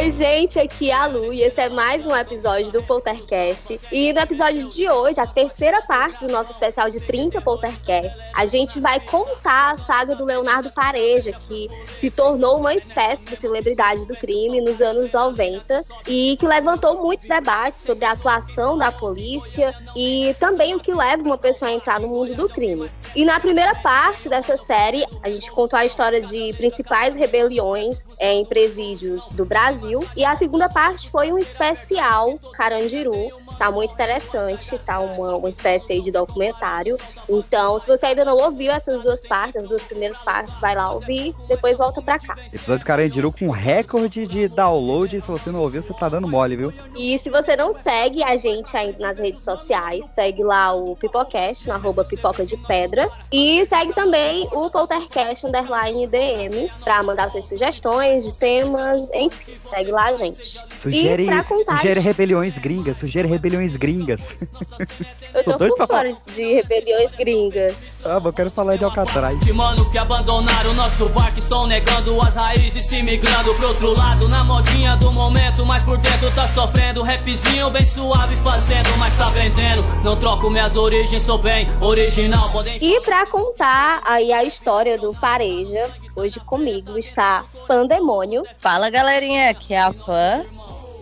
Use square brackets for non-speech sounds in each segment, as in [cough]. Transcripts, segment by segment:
Oi, gente, aqui é a Lu e esse é mais um episódio do Poltercast. E no episódio de hoje, a terceira parte do nosso especial de 30 Poltercasts, a gente vai contar a saga do Leonardo Pareja, que se tornou uma espécie de celebridade do crime nos anos 90 e que levantou muitos debates sobre a atuação da polícia e também o que leva uma pessoa a entrar no mundo do crime. E na primeira parte dessa série, a gente contou a história de principais rebeliões em presídios do Brasil. E a segunda parte foi um especial Carandiru. Tá muito interessante, tá uma, uma espécie aí de documentário. Então, se você ainda não ouviu essas duas partes, as duas primeiras partes, vai lá ouvir, depois volta pra cá. Episódio Carandiru com recorde de download. Se você não ouviu, você tá dando mole, viu? E se você não segue a gente ainda nas redes sociais, segue lá o Pipocast, no arroba pipoca de pedra. E segue também o Poltercast Underline DM pra mandar suas sugestões de temas, enfim, segue lá, gente. Sugere, contar... sugere rebeliões gringas, sugere rebeliões gringas. [laughs] Eu tô por fora de rebeliões gringas. Ah, eu quero falar de Alcatraz. De mano que abandonaram o nosso barco, estão negando as raízes, se migrando pro outro lado, na modinha do momento, mas por dentro tá sofrendo. Rapzinho bem suave fazendo, mas tá vendendo. Não troco minhas origens, sou bem original. Podem... E pra contar aí a história do Pareja, Hoje comigo está Pandemônio. Fala galerinha, aqui é a Pan.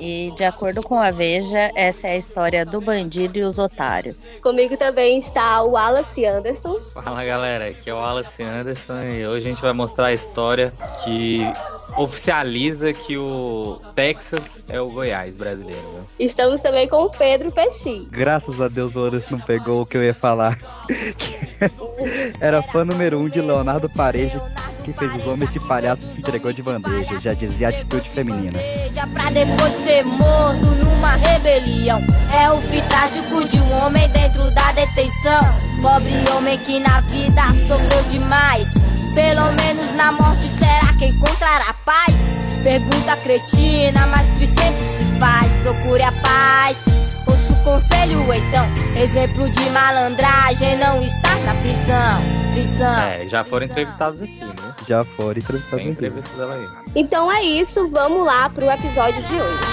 E de acordo com a Veja, essa é a história do bandido e os otários. Comigo também está o Wallace Anderson. Fala galera, aqui é o Wallace Anderson e hoje a gente vai mostrar a história que oficializa que o Texas é o Goiás brasileiro. Viu? Estamos também com o Pedro Peixinho. Graças a Deus o Anderson não pegou o que eu ia falar. [laughs] Era fã número um de Leonardo Pareja que fez os homens de palhaço se entregou de bandeja, já dizia atitude feminina. Pra depois ser morto numa rebelião. É o fitático de um homem dentro da detenção. Pobre homem que na vida sofreu demais. Pelo menos na morte será que encontrará paz? Pergunta cretina, mas que sempre se faz. Procure a paz. Ouça o conselho, então. Exemplo de malandragem não está na prisão. Prisão. É, já foram entrevistados aqui, né? Já foram entrevistados Tem entrevista dela aí. Então é isso, vamos lá pro episódio de hoje.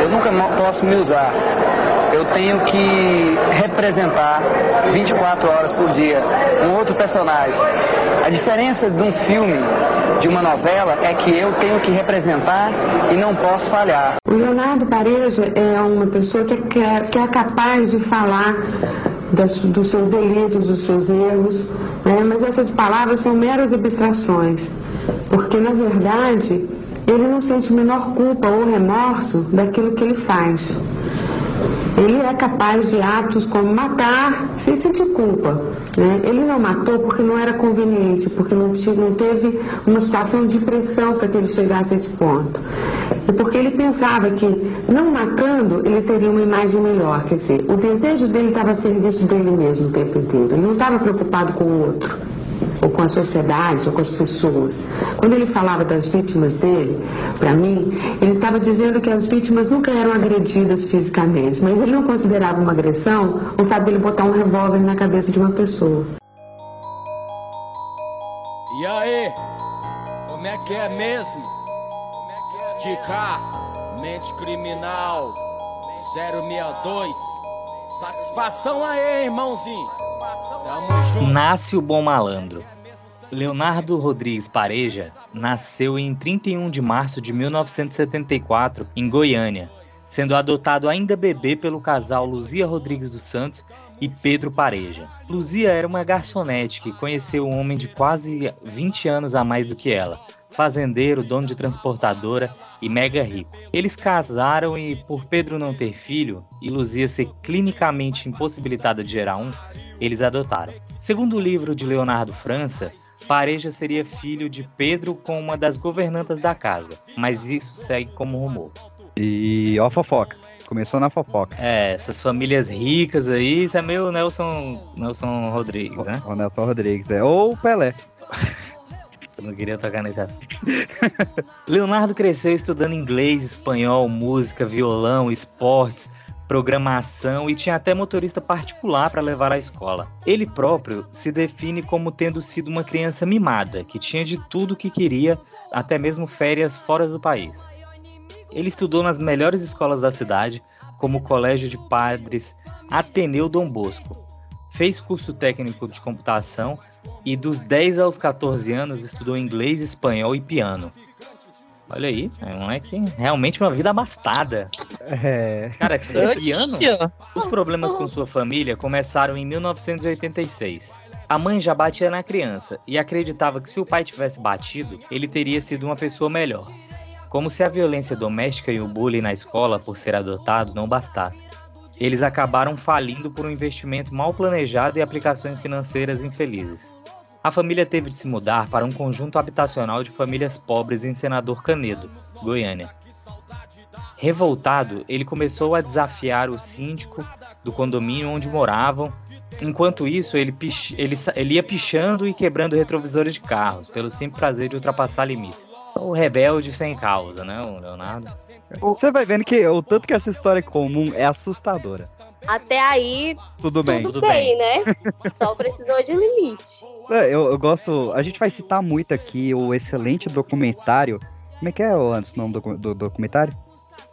Eu nunca posso me usar. Tenho que representar 24 horas por dia um outro personagem. A diferença de um filme, de uma novela, é que eu tenho que representar e não posso falhar. O Leonardo Pareja é uma pessoa que é, que é capaz de falar das, dos seus delitos, dos seus erros, né? mas essas palavras são meras abstrações, porque na verdade ele não sente menor culpa ou remorso daquilo que ele faz. Ele é capaz de atos como matar sem sentir culpa. Né? Ele não matou porque não era conveniente, porque não, não teve uma situação de pressão para que ele chegasse a esse ponto. E porque ele pensava que, não matando, ele teria uma imagem melhor. Quer dizer, o desejo dele estava a serviço dele mesmo o tempo inteiro. Ele não estava preocupado com o outro ou com a sociedade, ou com as pessoas. Quando ele falava das vítimas dele, para mim, ele estava dizendo que as vítimas nunca eram agredidas fisicamente, mas ele não considerava uma agressão o fato dele botar um revólver na cabeça de uma pessoa. E aí, como é que é mesmo? De cá, mente criminal 062. Satisfação aí, irmãozinho. Nasce o bom malandro. Leonardo Rodrigues Pareja nasceu em 31 de março de 1974 em Goiânia, sendo adotado ainda bebê pelo casal Luzia Rodrigues dos Santos e Pedro Pareja. Luzia era uma garçonete que conheceu um homem de quase 20 anos a mais do que ela, fazendeiro, dono de transportadora e mega rico. Eles casaram e, por Pedro não ter filho e Luzia ser clinicamente impossibilitada de gerar um, eles adotaram. Segundo o livro de Leonardo França, Pareja seria filho de Pedro com uma das governantas da casa, mas isso segue como rumor. E ó a fofoca. Começou na fofoca. É, essas famílias ricas aí, isso é meio Nelson, Nelson Rodrigues, né? O Nelson Rodrigues, é. Ou Pelé. [laughs] Eu não queria tocar nesse assunto. Leonardo cresceu estudando inglês, espanhol, música, violão, esportes, programação e tinha até motorista particular para levar à escola. Ele próprio se define como tendo sido uma criança mimada, que tinha de tudo o que queria, até mesmo férias fora do país. Ele estudou nas melhores escolas da cidade, como o Colégio de Padres Ateneu Dom Bosco. Fez curso técnico de computação e dos 10 aos 14 anos estudou inglês, espanhol e piano. Olha aí, é um moleque realmente uma vida abastada. É. Cara, piano? Os problemas com sua família começaram em 1986. A mãe já batia na criança e acreditava que se o pai tivesse batido, ele teria sido uma pessoa melhor. Como se a violência doméstica e o bullying na escola por ser adotado não bastasse. Eles acabaram falindo por um investimento mal planejado e aplicações financeiras infelizes. A família teve de se mudar para um conjunto habitacional de famílias pobres em Senador Canedo, Goiânia. Revoltado, ele começou a desafiar o síndico do condomínio onde moravam. Enquanto isso, ele, pich... ele, ele ia pichando e quebrando retrovisores de carros, pelo simples prazer de ultrapassar limites. O rebelde sem causa, né, Leonardo? Você vai vendo que o tanto que essa história é comum é assustadora. Até aí, Tudo bem. tudo, tudo bem, né? Só precisou de limite. É, Eu, eu gosto. A gente vai citar muito aqui o excelente documentário. Como é que é o antes o nome do, do documentário?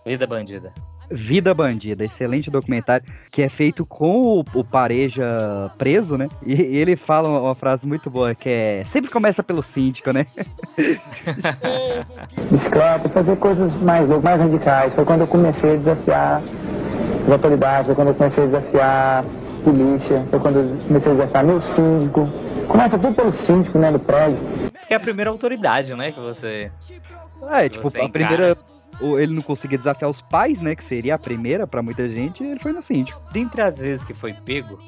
Vida bandida. Vida Bandida, excelente documentário, que é feito com o, o Pareja preso, né? E, e ele fala uma, uma frase muito boa, que é sempre começa pelo síndico, né? bicicleta, fazer coisas mais, mais radicais. Foi quando eu comecei a desafiar as autoridades, foi quando eu comecei a desafiar a polícia, foi quando eu comecei a desafiar meu síndico. Começa tudo pelo síndico, né, do prédio. Que é a primeira autoridade, né, que você... É, tipo, Você a encara. primeira. o- Ele não conseguia desafiar os pais, né? Que seria a primeira pra muita gente, e ele foi no síndico. Dentre as vezes que foi pego,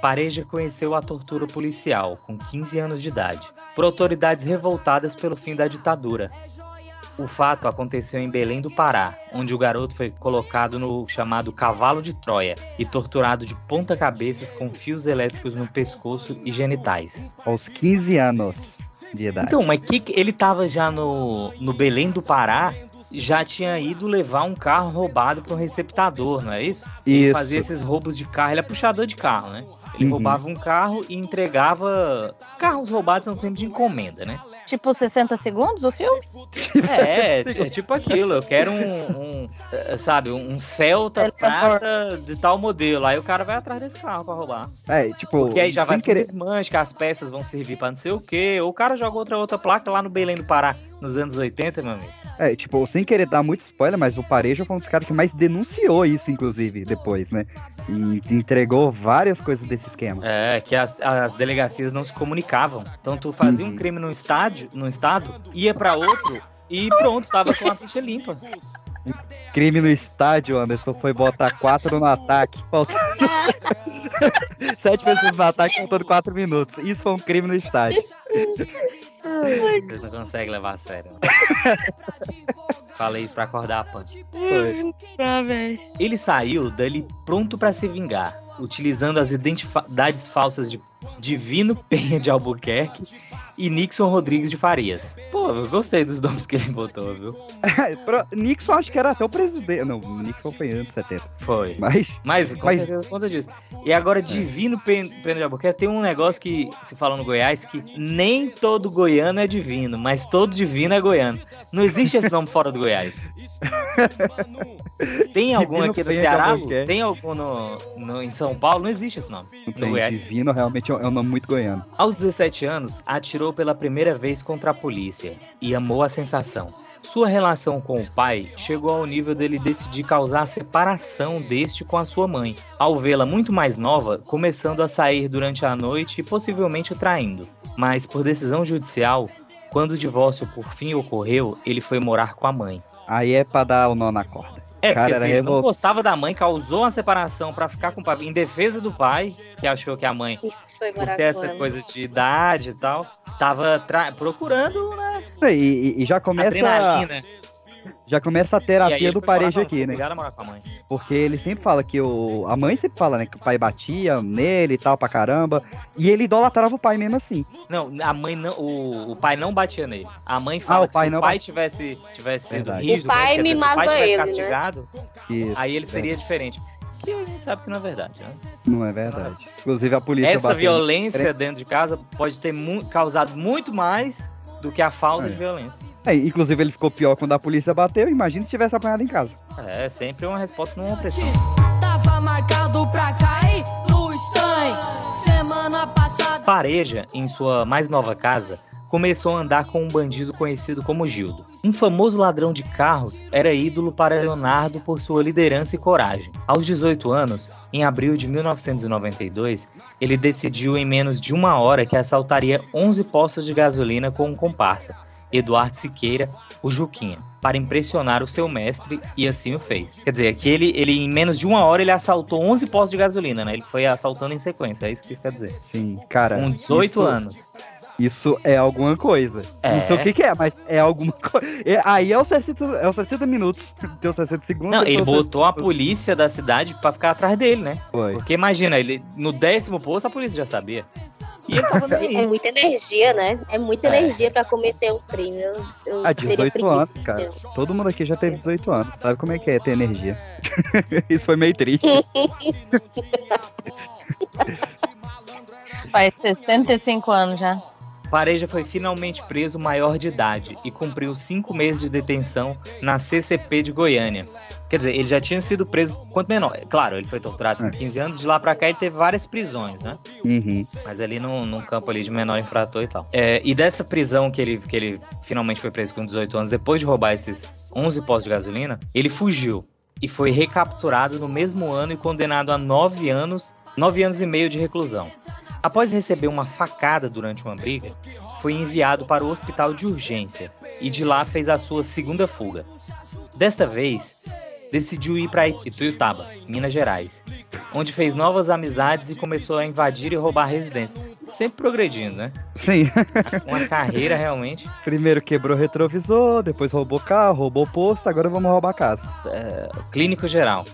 Pareja conheceu a tortura policial, com 15 anos de idade, por autoridades revoltadas pelo fim da ditadura. O fato aconteceu em Belém do Pará, onde o garoto foi colocado no chamado cavalo de Troia e torturado de ponta cabeças com fios elétricos no pescoço e genitais. Aos 15 anos de idade. Então, mas que ele tava já no, no Belém do Pará, já tinha ido levar um carro roubado para um receptador, não é isso? Ele Isso. fazia esses roubos de carro, ele é puxador de carro, né? Ele Uhum. roubava um carro e entregava. Carros roubados são sempre de encomenda, né? Tipo 60 segundos o filme? É, [laughs] é, tipo aquilo, eu quero um, um, eh, sabe, um Celta Celta prata de tal modelo. Aí o cara vai atrás desse carro pra roubar. É, tipo, Porque aí já vai querer. desmanche, que as peças vão servir pra não sei o quê. Ou o cara joga outra outra placa lá no Belém do Pará, nos anos 80, meu amigo. É, tipo, sem querer dar muito spoiler, mas o Pareja foi um dos caras que mais denunciou isso, inclusive, depois, né? E entregou várias coisas desse esquema. É, que as, as delegacias não se comunicavam. Então tu fazia um Uhum. crime num estádio, num estado, ia pra outro e pronto, tava com a ficha limpa. Crime no estádio, Anderson, foi botar quatro no ataque, faltando. [laughs] Sete pessoas no ataque, faltando quatro minutos. Isso foi um crime no estádio. Vocês não conseguem levar a sério. Falei isso pra acordar a pan. Foi. Ele saiu dali pronto pra se vingar, utilizando as identidades falsas de Divino Penha de Albuquerque e Nixon Rodrigues de Farias. Pô, eu gostei dos nomes que ele botou, viu? [laughs] Nixon acho que era até o presidente. Não, Nixon foi antes de 70. Foi. Mas. Mas com Mas- certeza por conta disso. E agora, Divino Pen- Pena de Albuquerque, tem um negócio que se fala no Goiás que nem todo goiano é divino, mas todo divino é goiano. Não existe esse nome fora do Goiás. [laughs] Tem algum Divino aqui do Ceará? Albuquerque. Tem algum no, no- em São Paulo? Não existe esse nome. Não No tem, Goiás. Divino realmente é é um nome muito goiano. Aos 17 anos, atirou pela primeira vez contra a polícia e amou a sensação. Sua relação com o pai chegou ao nível dele decidir causar a separação deste com a sua mãe, ao vê-la muito mais nova, começando a sair durante a noite e possivelmente o traindo. Mas, por decisão judicial, quando o divórcio por fim ocorreu, ele foi morar com a mãe. Aí é pra dar o nó na corda. É, Cara, porque assim, ele não gostava da mãe, causou uma separação pra ficar com o pai, em defesa do pai, que achou que a mãe Isso foi por ter essa coisa de idade e tal, tava tra- procurando né, E, e- e já começa, adrenalina. Já começa a terapia do com- aqui, né? Obrigado a morar com a mãe. Porque ele sempre fala que o. A mãe sempre fala, né? Que o pai batia nele e tal pra caramba. E ele idolatrava o pai mesmo assim. Não, a mãe não, o, o pai não batia nele. A mãe fala Ah, o que pai se não o pai bat- tivesse, tivesse sido Verdade. rígido, O pai né, quer dizer, se o mimava pai tivesse ele, né? castigado, Isso, aí ele é. seria diferente. que a gente sabe que não é verdade, né? Não é verdade. Inclusive a polícia Essa violência dentro de casa pode ter mu- causado muito mais do que a falta É. de violência. É, inclusive ele ficou pior quando a polícia bateu. Imagina se tivesse apanhado em casa. É sempre uma resposta numa opressão. Tava marcado pra cair no. Semana passada. Pareja, em sua mais nova casa, começou a andar com um bandido conhecido como Gildo. Um famoso ladrão de carros era ídolo para Leonardo por sua liderança e coragem. Aos 18 anos, em abril de 1992, ele decidiu em menos de uma hora que assaltaria 11 postos de gasolina com um comparsa, Eduardo Siqueira, o Juquinha, para impressionar o seu mestre e assim o fez. Quer dizer, que ele, ele em menos de uma hora ele assaltou 11 postos de gasolina, né? Ele foi assaltando em sequência, é isso que isso quer dizer. Sim, cara. Com 18 isso- anos. Isso é alguma coisa. É. Não sei o que, que é, mas é alguma [laughs] coisa. aí é os 60, é os 60 minutos. [laughs] Tem os 60 segundos. Não, ele botou a 60 polícia da cidade pra ficar atrás dele, né? Foi. Porque imagina, ele no décimo posto a polícia já sabia. E ele tava [laughs] nem É muita energia, né? É muita É. energia pra cometer um crime. Eu, eu Ah, teria 18 preguiça anos, cara. Todo mundo aqui já teve 18 anos. Sabe como é que é ter energia? Isso foi meio triste. Faz 65 anos já. Pareja foi finalmente preso maior de idade e cumpriu cinco meses de detenção na CCP de Goiânia. Quer dizer, ele já tinha sido preso quanto menor. Claro, ele foi torturado com É. 15 anos, de lá pra cá ele teve várias prisões, né? Uhum. Mas ali num, num campo ali de menor infrator e tal. É, e dessa prisão que ele, que ele finalmente foi preso com 18 anos, depois de roubar esses 11 postos de gasolina, ele fugiu e foi recapturado no mesmo ano e condenado a 9 anos, 9 anos e meio de reclusão. Após receber uma facada durante uma briga, foi enviado para o hospital de urgência e de lá fez a sua segunda fuga. Desta vez, decidiu ir para Ituiutaba, Minas Gerais, onde fez novas amizades e começou a invadir e roubar residências. Sempre progredindo, né? Sim. [laughs] Uma carreira realmente. Primeiro quebrou retrovisor, depois roubou carro, roubou posto, agora vamos roubar casa. é, clínico geral.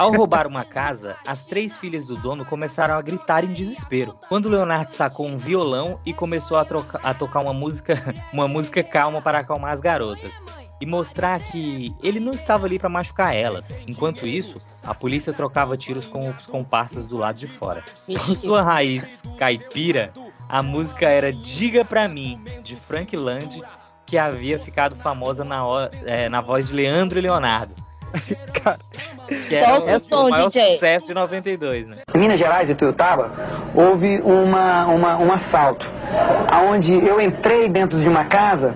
Ao roubar uma casa, as três filhas do dono começaram a gritar em desespero. Quando Leonardo sacou um violão e começou a, troca- a tocar uma música, [laughs] uma música calma para acalmar as garotas e mostrar que ele não estava ali para machucar elas. Enquanto isso, a polícia trocava tiros com os comparsas do lado de fora. Por sua raiz caipira, a música era Diga Pra Mim, de Frank Land, que havia ficado famosa na, é, na voz de Leandro e Leonardo. [laughs] Que era Solta o o, som, o maior DJ. sucesso de 92, né? Em Minas Gerais e Tuiutaba, houve uma, uma- um assalto, onde eu entrei dentro de uma casa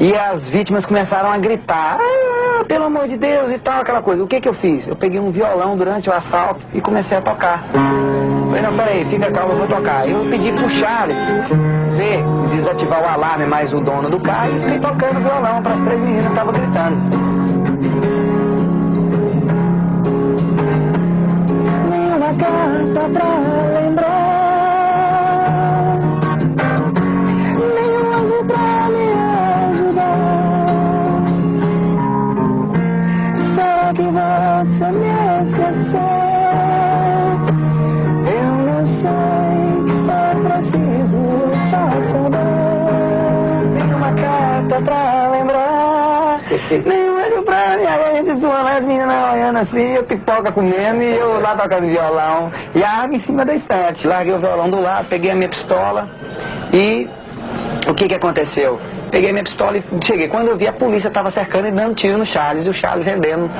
e as vítimas começaram a gritar, ah, pelo amor de Deus e tal, aquela coisa. O que que eu fiz? Eu peguei um violão durante o assalto e comecei a tocar. Falei, não, peraí, fica calmo, eu vou tocar. Eu pedi pro Charles ver, desativar o alarme mais o dono do carro e fiquei tocando violão para as três meninas que estavam gritando. Nenhuma carta pra lembrar. Nenhum anjo pra me ajudar. Será que você me esqueceu? Eu não sei, eu preciso só saber. Nenhuma carta pra lembrar. mim [laughs] Zoando as meninas olhando assim Eu pipoca comendo e eu lá tocando violão. E a arma em cima da estante. Larguei o violão do lado, peguei a minha pistola E o que que aconteceu? Peguei minha pistola e cheguei. Quando eu vi, a polícia tava cercando e dando tiro no Charles. E o Charles rendendo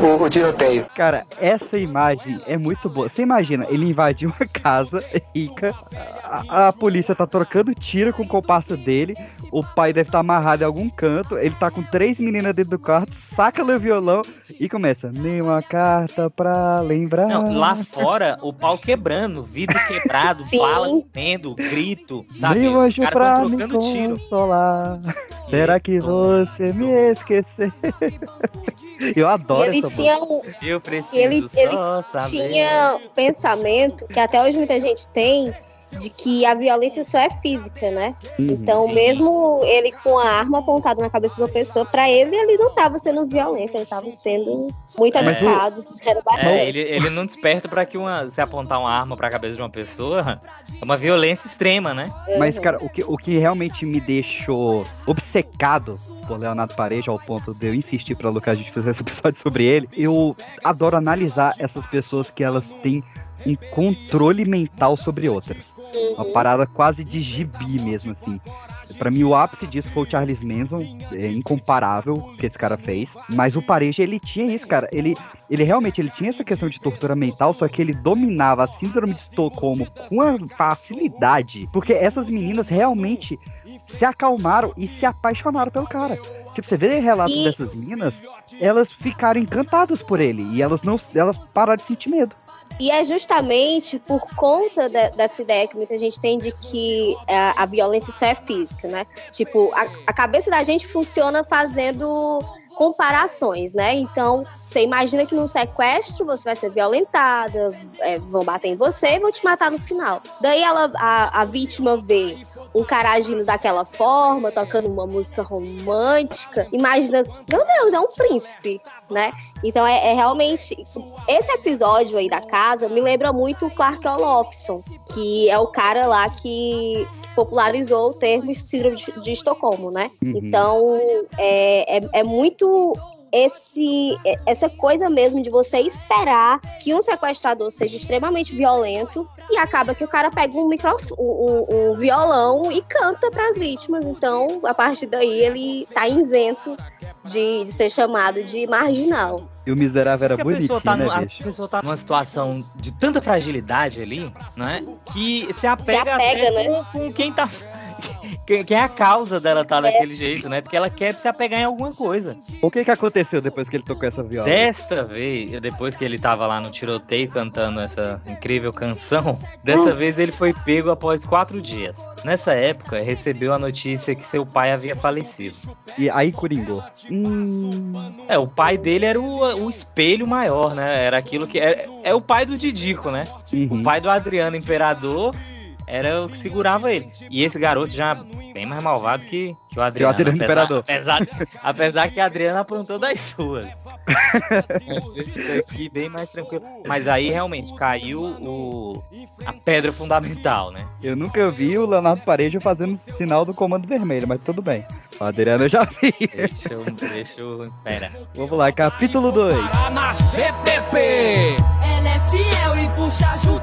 o, o tiroteio. Cara, essa imagem é muito boa. Você imagina, ele invadiu uma casa rica, a, a polícia tá trocando tiro com o comparsa dele, o pai deve estar amarrado em algum canto, ele tá com três meninas dentro do quarto, saca o violão e começa. Nenhuma carta pra lembrar. Não, lá fora, o pau quebrando, vidro quebrado, [laughs] bala tendo, grito, sabe? Me trocando tiro. consolar. [laughs] Será que você me esqueceu? [laughs] Eu adoro ele essa tinha um, Eu preciso ele, só ele saber. tinha um pensamento que até hoje muita gente tem de que a violência só é física, né? Uhum, Então, sim. mesmo ele com a arma apontada na cabeça de uma pessoa, pra ele, ele não tava sendo violento, ele tava sendo muito É. educado. Era bastante. É, ele, ele não desperta pra que uma, se apontar uma arma pra cabeça de uma pessoa é uma violência extrema, né? Mas, Uhum. cara, o que, o que realmente me deixou obcecado por Leonardo Pareja, ao ponto de eu insistir pra Lucas a gente fazer esse episódio sobre ele, eu adoro analisar essas pessoas que elas têm um controle mental sobre outras. Uma Uhum. parada quase de gibi mesmo, assim. Pra mim, o ápice disso foi o Charles Manson, é incomparável o que esse cara fez. Mas o Pareja, ele tinha isso, cara. Ele, ele realmente ele tinha essa questão de tortura mental, só que ele dominava a síndrome de Estocolmo com facilidade. Porque essas meninas realmente se acalmaram e se apaixonaram pelo cara. Tipo, você vê relatos E- dessas meninas, elas ficaram encantadas por ele. E elas não elas pararam de sentir medo. E é justamente por conta de- dessa ideia que muita gente tem de que a, a violência só é física, né? Tipo, a, a cabeça da gente funciona fazendo comparações, né? Então, você imagina que num sequestro você vai ser violentada, é, vão bater em você e vão te matar no final. Daí ela, a, a vítima vê um cara agindo daquela forma, tocando uma música romântica, imagina, meu Deus, é um príncipe, né? Então é, é realmente. Esse episódio aí da casa me lembra muito o Clark Olofsson, que é o cara lá que, que popularizou o termo síndrome de, de Estocolmo, né? Uhum. Então é, é, é muito esse essa coisa mesmo de você esperar que um sequestrador seja extremamente violento e acaba que o cara pega um microfone, um, um- violão e canta para as vítimas. Então, a partir daí ele tá isento de, de ser chamado de marginal. E o miserável era Porque a bonitinho, pessoa, tá né, no- a pessoa tá numa situação de tanta fragilidade ali, né? Que se apega, apega, até né? com, com quem tá. Quem quem é a causa dela tá daquele jeito, né? Porque ela quer se apegar em alguma coisa. O que que aconteceu depois que ele tocou essa viola? Desta vez, depois que ele tava lá no tiroteio cantando essa incrível canção, dessa vez ele foi pego após quatro dias. Nessa época, recebeu a notícia que seu pai havia falecido. E aí coringou. Hum, É, o pai dele era o, o espelho maior, né? Era aquilo que. É, é o pai do Didico, né? uhum. O pai do Adriano Imperador era o que segurava ele. E esse garoto já bem mais malvado que, que o Adriano. Adriano apesar, Imperador. Apesar, apesar que a Adriana aprontou das suas. Esse daqui bem mais tranquilo. Mas aí realmente caiu o, a pedra fundamental, né? Eu nunca vi o Leonardo Pareja fazendo sinal do comando vermelho, mas tudo bem. O Adriano eu já vi. Deixa eu. Deixa eu. Pera. Vamos lá, capítulo 2. na CPP. Ela é fiel e puxa você.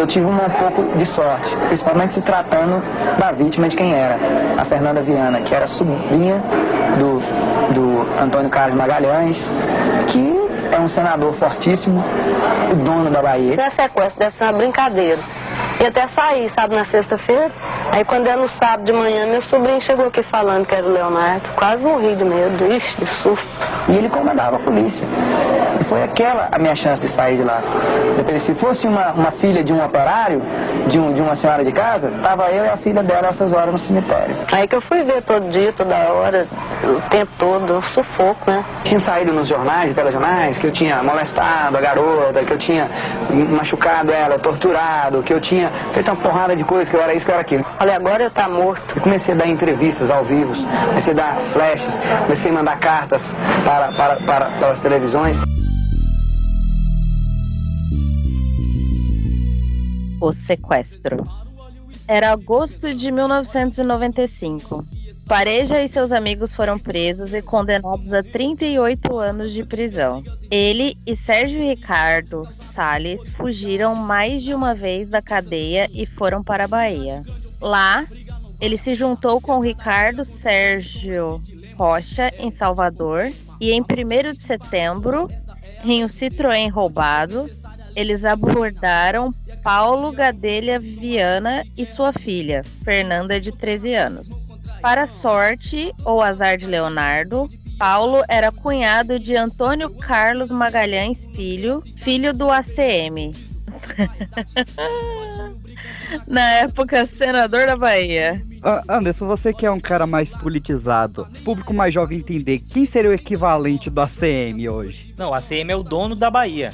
Eu tive um pouco de sorte, principalmente se tratando da vítima de quem era, a Fernanda Viana, que era sobrinha do, do Antônio Carlos Magalhães, que é um senador fortíssimo, o dono da Bahia. É sequestro, deve ser uma brincadeira. E até saí, sabe, na sexta-feira. Aí quando é no sábado de manhã, meu sobrinho chegou aqui falando que era o Leonardo. Quase morri de medo, ixi, de susto. E ele comandava a polícia. E foi aquela a minha chance de sair de lá. Se fosse uma, uma filha de um operário, de, um, de uma senhora de casa, tava eu e a filha dela essas horas no cemitério. Aí que eu fui ver todo dia, toda hora, o tempo todo, um sufoco, né? Tinha saído nos jornais e telejornais que eu tinha molestado a garota, que eu tinha machucado ela, torturado, que eu tinha feito uma porrada de coisas, que eu era isso, que eu era aquilo. Olha, agora eu tá morto. Eu comecei a dar entrevistas ao vivo, comecei a dar flashes, comecei a mandar cartas para, para, para, para as televisões. O sequestro. Era agosto de 1995. Pareja e seus amigos foram presos e condenados a 38 anos de prisão. Ele e Sérgio Ricardo Salles fugiram mais de uma vez da cadeia e foram para a Bahia. Lá, ele se juntou com Ricardo Sérgio Rocha em Salvador e em 1 de setembro, em um Citroën roubado, eles abordaram Paulo Gadelha Viana e sua filha, Fernanda, de 13 anos. Para sorte ou azar de Leonardo, Paulo era cunhado de Antônio Carlos Magalhães Filho, filho do ACM. [laughs] Na época, senador da Bahia. Ah, Anderson, você que é um cara mais politizado, público mais jovem entender, quem seria o equivalente do ACM hoje? Não, a ACM é o dono da Bahia.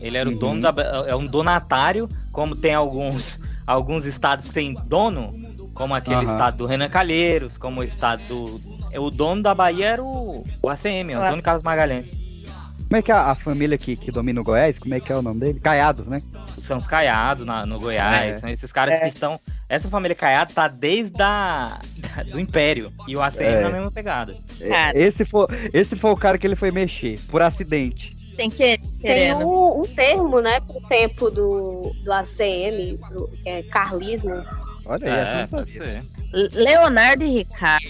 Ele era o Uhum. dono da. É um donatário, como tem alguns, alguns estados que tem dono, como aquele Aham. estado do Renan Calheiros, como o estado do. é, O dono da Bahia era o, o ACM, Antônio Carlos Magalhães. Como é que é a, a família que, que domina o Goiás, como é que é o nome dele? Caiados, né? São os Caiados na- no Goiás, É. são esses caras É. que estão. Essa família Caiado tá desde a, da- do Império. E o ACM É. na mesma pegada. É, Esse foi, esse foi o cara que ele foi mexer, por acidente. Tem que Tem um, um termo, né, pro tempo do, do ACM, do- que é carlismo. Olha É, aí, eu não pode ser. Leonardo e Ricardo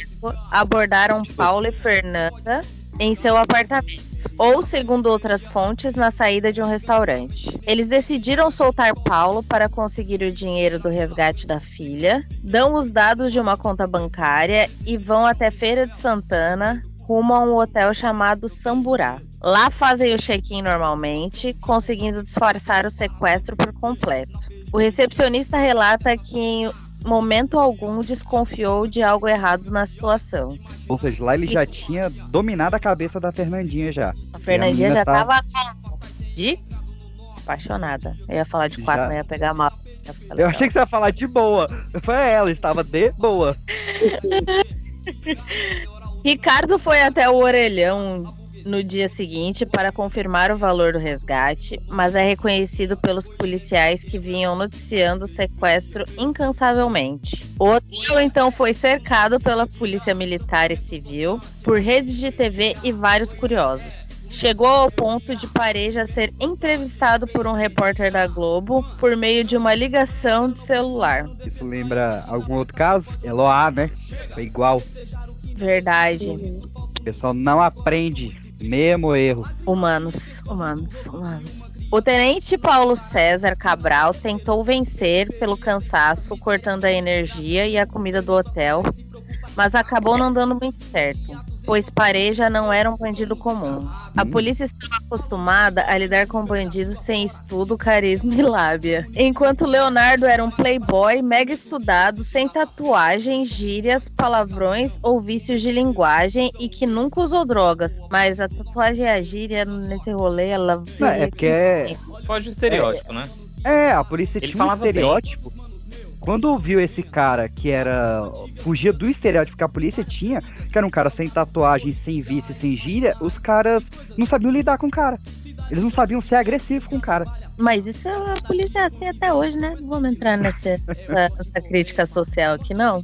abordaram Paulo e Fernanda em seu apartamento, ou, segundo outras fontes, na saída de um restaurante. Eles decidiram soltar Paulo para conseguir o dinheiro do resgate da filha, dão os dados de uma conta bancária e vão até Feira de Santana, rumo a um hotel chamado Samburá. Lá fazem o check-in normalmente, conseguindo disfarçar o sequestro por completo. O recepcionista relata que momento algum desconfiou de algo errado na situação. Ou seja, lá ele já tinha dominado a cabeça da Fernandinha já. A Fernandinha a já tá- tava de apaixonada. Eu ia falar de quatro, Já. ia pegar mal. Eu achei que você ia falar de boa. Foi ela, estava de boa. [laughs] Ricardo foi até o orelhão no dia seguinte para confirmar o valor do resgate, mas é reconhecido pelos policiais que vinham noticiando o sequestro incansavelmente. O hotel então foi cercado pela polícia militar e civil, por redes de TV e vários curiosos. Chegou ao ponto de Pareja ser entrevistado por um repórter da Globo por meio de uma ligação de celular. Isso lembra algum outro caso? Eloá, né? Foi igual. Verdade. O pessoal não aprende. Mesmo erro. Humanos, humanos, humanos. O tenente Paulo César Cabral tentou vencer pelo cansaço, cortando a energia e a comida do hotel, mas acabou não dando muito certo, pois Pareja não era um bandido comum. A polícia estava acostumada a lidar com bandidos sem estudo, carisma e lábia, enquanto Leonardo era um playboy mega estudado, sem tatuagem, gírias, palavrões ou vícios de linguagem e que nunca usou drogas. Mas a tatuagem e a gíria nesse rolê, ela. Não, é porque é. Foge do estereótipo, né? É, a polícia Ele tinha um falava bem. Quando viu esse cara que era. fugia do estereótipo que a polícia tinha, que era um cara sem tatuagem, sem vício, sem gíria, os caras não sabiam lidar com o cara. Eles não sabiam ser agressivo com o cara. Mas isso a polícia é assim até hoje, né? Não vamos entrar nessa, nessa- nessa crítica social aqui, não.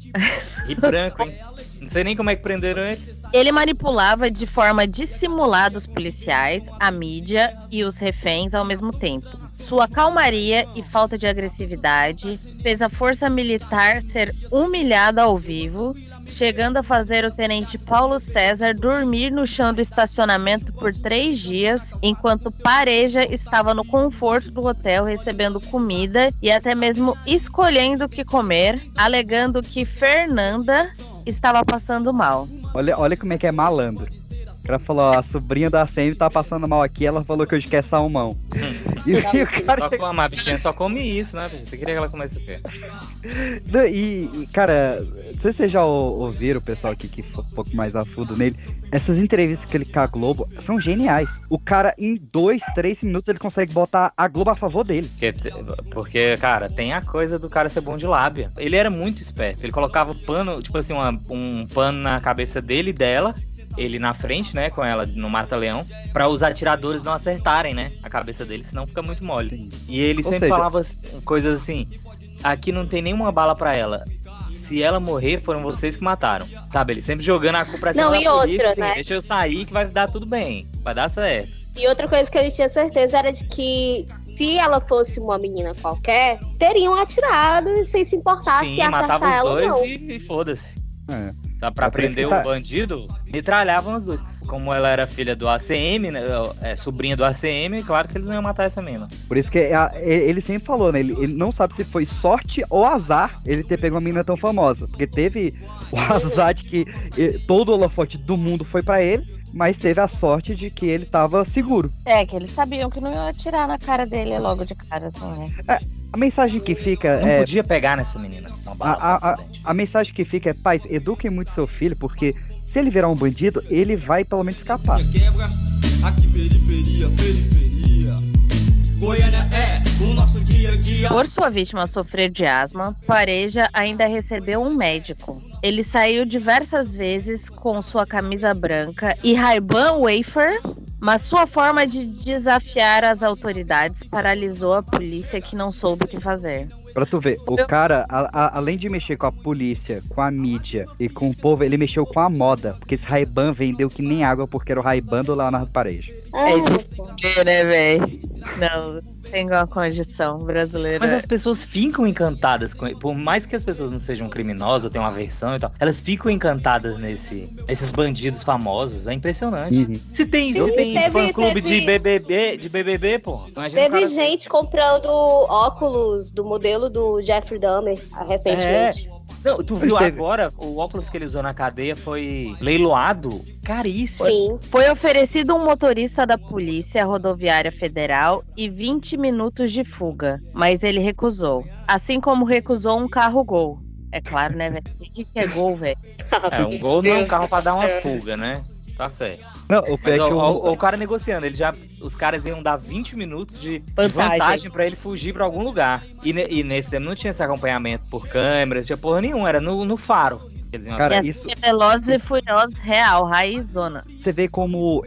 E branco, hein? Não sei nem como é que prenderam ele. Ele manipulava de forma dissimulada os policiais, a mídia e os reféns ao mesmo tempo. Sua calmaria e falta de agressividade fez a força militar ser humilhada ao vivo, chegando a fazer o tenente Paulo César dormir no chão do estacionamento por três dias, enquanto Pareja estava no conforto do hotel recebendo comida e até mesmo escolhendo o que comer, alegando que Fernanda estava passando mal. Olha, olha como é que é malandro. O cara falou, ó, a sobrinha da Sam tá passando mal aqui, ela falou que hoje quer salmão. E, e o cara Só com a bichinha só come isso, né? bicho? Você queria que ela comesse o quê? Não, E, e, cara, não sei se vocês já ou- ouviram o pessoal aqui que foi um pouco mais a fundo nele. Essas entrevistas que ele com a Globo são geniais. O cara, em dois, três minutos, ele consegue botar a Globo a favor dele. Porque, porque, cara, tem a coisa do cara ser bom de lábia. Ele era muito esperto. Ele colocava pano, tipo assim, uma- um pano na cabeça dele e dela. Ele na frente, né, com ela no Mata-Leão, pra os atiradores não acertarem, né, a cabeça dele, senão fica muito mole. E ele Ou sempre seja- falava coisas assim: aqui não tem nenhuma bala pra ela. Se ela morrer, foram vocês que mataram. Sabe? Ele sempre jogando a culpa pra cima Não, da e polícia, outra, assim, né? deixa eu sair que vai dar tudo bem. Vai dar certo. E outra coisa que ele tinha certeza era de que se ela fosse uma menina qualquer, teriam atirado e sem se importar Sim, se acertar matava os ela ou dois não. e, e foda-se. É. Tá, pra É prender o bandido, metralhavam os dois. Como ela era filha do ACM, né, é, sobrinha do ACM, claro que eles não iam matar essa mina. Por isso que a- e- ele sempre falou, né? Ele, ele não sabe se foi sorte ou azar ele ter pego uma menina tão famosa. Porque teve o [laughs] azar de que eh, todo o holofote do mundo foi pra ele, mas teve a sorte de que ele tava seguro. É, que eles sabiam que não iam atirar na cara dele logo de cara também. A mensagem que fica Não é. podia pegar nessa menina. Uma A, bala a, a mensagem que fica é, pais, eduquem muito seu filho, porque se ele virar um bandido, ele vai pelo menos escapar. Quebra, aqui periferia, periferia. Goiânia é o nosso dia a dia. Por sua vítima sofrer de asma, Pareja ainda recebeu um médico. Ele saiu diversas vezes com sua camisa branca e Ray-Ban Wafer, mas sua forma de desafiar as autoridades paralisou a polícia que não soube o que fazer. Pra tu ver, o cara, a- a- além de mexer com a polícia, com a mídia e com o povo, ele mexeu com a moda. Porque esse Ray-Ban vendeu que nem água porque era o Ray-Ban do Leonardo Pareja. Ah, É de né, velho? Não, tem uma condição brasileira. Mas as pessoas ficam encantadas com Por mais que as pessoas não sejam criminosas ou tenham aversão e tal, elas ficam encantadas nesse, nesses bandidos famosos. É impressionante. Uhum. Se tem, se Sim, tem teve- fã-clube teve- de BBB, de BBB, pô. Imagina o Teve cara- gente comprando óculos do modelo do Jeffrey Dahmer ah, recentemente. Não, tu viu teve- agora, o óculos que ele usou na cadeia foi leiloado, caríssimo. Sim. Foi oferecido um motorista da Polícia Rodoviária Federal e 20 minutos de fuga, mas ele recusou. Assim como recusou um carro Gol. É claro, né, velho? O que que é Gol, velho? É, um gol não é um carro pra dar uma fuga, né? Tá certo. Não, o Mas que ó, o, ó, o cara negociando, ele já, os caras iam dar 20 minutos de Vantagem. vantagem, pra ele fugir pra algum lugar. E, e nesse tempo não tinha esse acompanhamento por câmeras, tinha porra nenhuma, era no, no faro. Quer dizer, Cara, E isso- é Velozes e Furiosos real, raizona. você vê como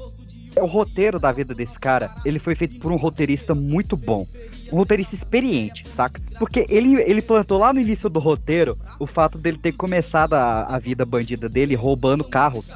o roteiro da vida desse cara, ele foi feito por um roteirista muito bom. Um roteirista experiente, saca? Porque ele, ele plantou lá no início do roteiro o fato dele ter começado a, a vida bandida dele roubando carros.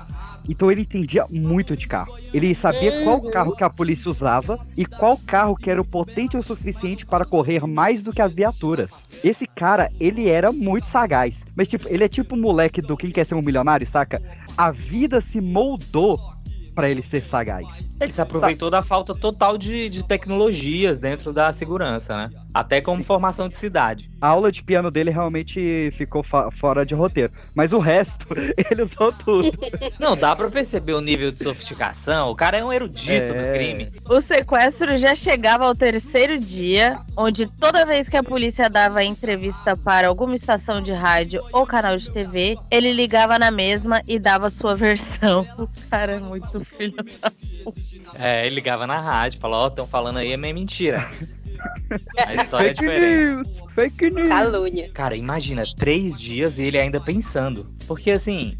Então ele entendia muito de carro. Ele sabia qual Uhum. carro que a polícia usava e qual carro que era o potente o suficiente para correr mais do que as viaturas. Esse cara, ele era muito sagaz. Mas tipo, ele é tipo o moleque do Quem Quer Ser Um Milionário, saca? A vida se moldou pra ele ser sagaz. Ele se aproveitou da falta total de, de tecnologias dentro da segurança, né? Até como formação de cidade. A aula de piano dele realmente ficou fora de roteiro. Mas o resto, [laughs] ele usou tudo. Não, dá pra perceber o nível de sofisticação. O cara é um erudito do É. crime. O sequestro já chegava ao terceiro dia, onde toda vez que a polícia dava entrevista para alguma estação de rádio ou canal de TV, ele ligava na mesma e dava sua [laughs] versão. O cara é muito filho da É, ele ligava na rádio, falou, ó, estão falando aí, é meio mentira. A história é diferente. news! Fake news! Calúnia. Cara, imagina, três dias e ele ainda pensando. Porque assim,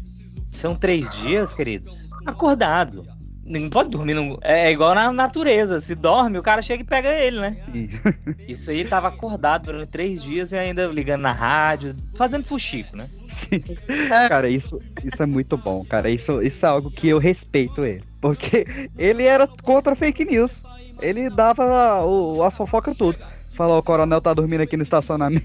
são três dias, queridos, acordado. Não pode dormir. Num... É igual na natureza. Se dorme, o cara chega e pega ele, né? Isso aí ele tava acordado durante três dias e ainda ligando na rádio, fazendo fuxico, né? Cara, isso, isso é muito bom, cara. Isso, isso é algo que eu respeito ele. Porque ele era contra fake news. Ele dava o, as fofocas tudo. Falou, o coronel tá dormindo aqui no estacionamento.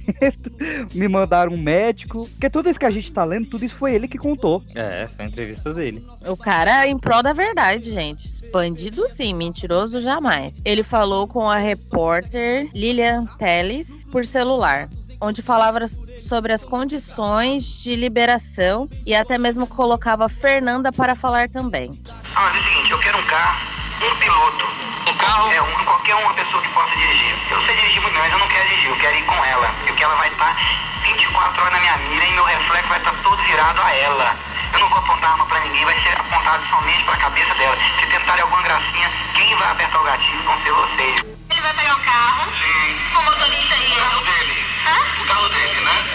[laughs] Me mandaram um médico. Porque tudo isso que a gente tá lendo, tudo isso foi ele que contou. É, essa foi a entrevista dele. O cara é em prol da verdade, gente. Bandido sim, mentiroso jamais. Ele falou com a repórter Lilian Teles por celular, onde falava sobre as condições de liberação e até mesmo colocava a Fernanda para falar também. Ah, é o seguinte, eu quero um carro, um piloto. Um carro? É, um, qualquer uma pessoa que possa dirigir. Eu não sei dirigir muito bem, mas eu não quero dirigir, eu quero ir com ela. Porque ela vai estar 24 horas na minha mira e meu reflexo vai estar todo virado a ela. Eu não vou apontar arma pra ninguém, vai ser apontado somente pra cabeça dela. Se tentarem alguma gracinha, quem vai apertar o gatilho vão ser vocês. Ele vai pegar o carro? Sim. Com o motorista aí. O carro dele. Hã? O carro dele, né?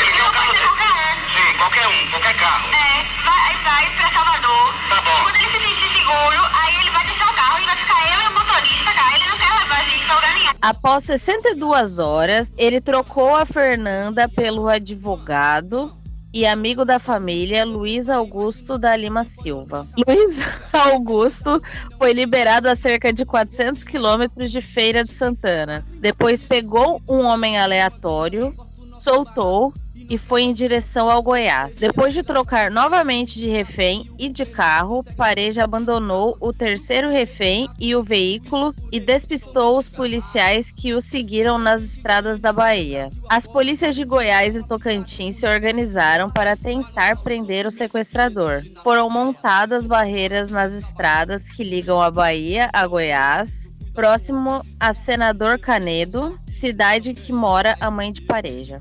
Ele quer o carro dele. Qualquer um. Sim, qualquer um, qualquer carro. É, vai, vai pra Salvador. Tá bom. Quando ele se sentir seguro, aí Após 62 horas, ele trocou a Fernanda pelo advogado e amigo da família Luiz Augusto da Lima Silva. [laughs] Luiz Augusto foi liberado a cerca de 400 quilômetros de Feira de Santana. Depois pegou um homem aleatório, soltou e foi em direção ao Goiás. Depois de trocar novamente de refém e de carro, Pareja abandonou o terceiro refém e o veículo e despistou os policiais que o seguiram nas estradas da Bahia. As polícias de Goiás e Tocantins se organizaram para tentar prender o sequestrador. Foram montadas barreiras nas estradas que ligam a Bahia a Goiás, próximo a Senador Canedo, cidade que mora a mãe de Pareja.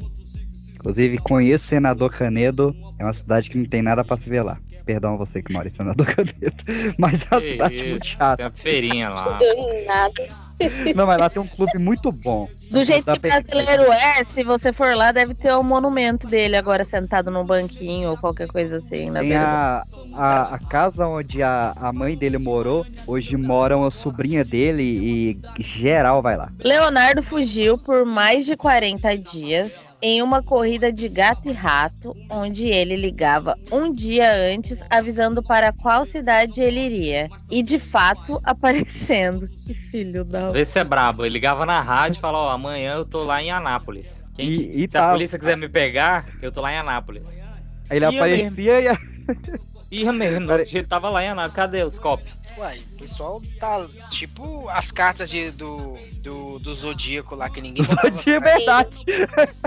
Inclusive, conheço o senador Canedo. É uma cidade que não tem nada pra se ver lá. Perdão a você que mora em Senador [laughs] Caneto. Mas é uma Que cidade muito isso, chata. Tem uma feirinha lá. Nada. Não, mas lá tem um clube muito bom. Do jeito que brasileiro é, se você for lá, deve ter o monumento dele agora sentado num banquinho ou qualquer coisa assim. Na Tem a, a, a casa onde a, a mãe dele morou. Hoje mora uma sobrinha dele e geral vai lá. do... Leonardo fugiu por mais de 40 dias em uma corrida de gato e rato, onde ele ligava um dia antes avisando para qual cidade ele iria. E de fato [laughs] aparecendo. Que filho da. Vê se é brabo. Ele ligava na rádio e falava, ó, amanhã eu tô lá em Anápolis. Quem- E- e se a polícia quiser me pegar, eu tô lá em Anápolis. Aí ele Ia aparecia e Ia mesmo, ele tava lá em Anápolis. Cadê os copos? Uai, o pessoal tá tipo as cartas de, do, do, do Zodíaco lá que ninguém Zodíaco, é verdade.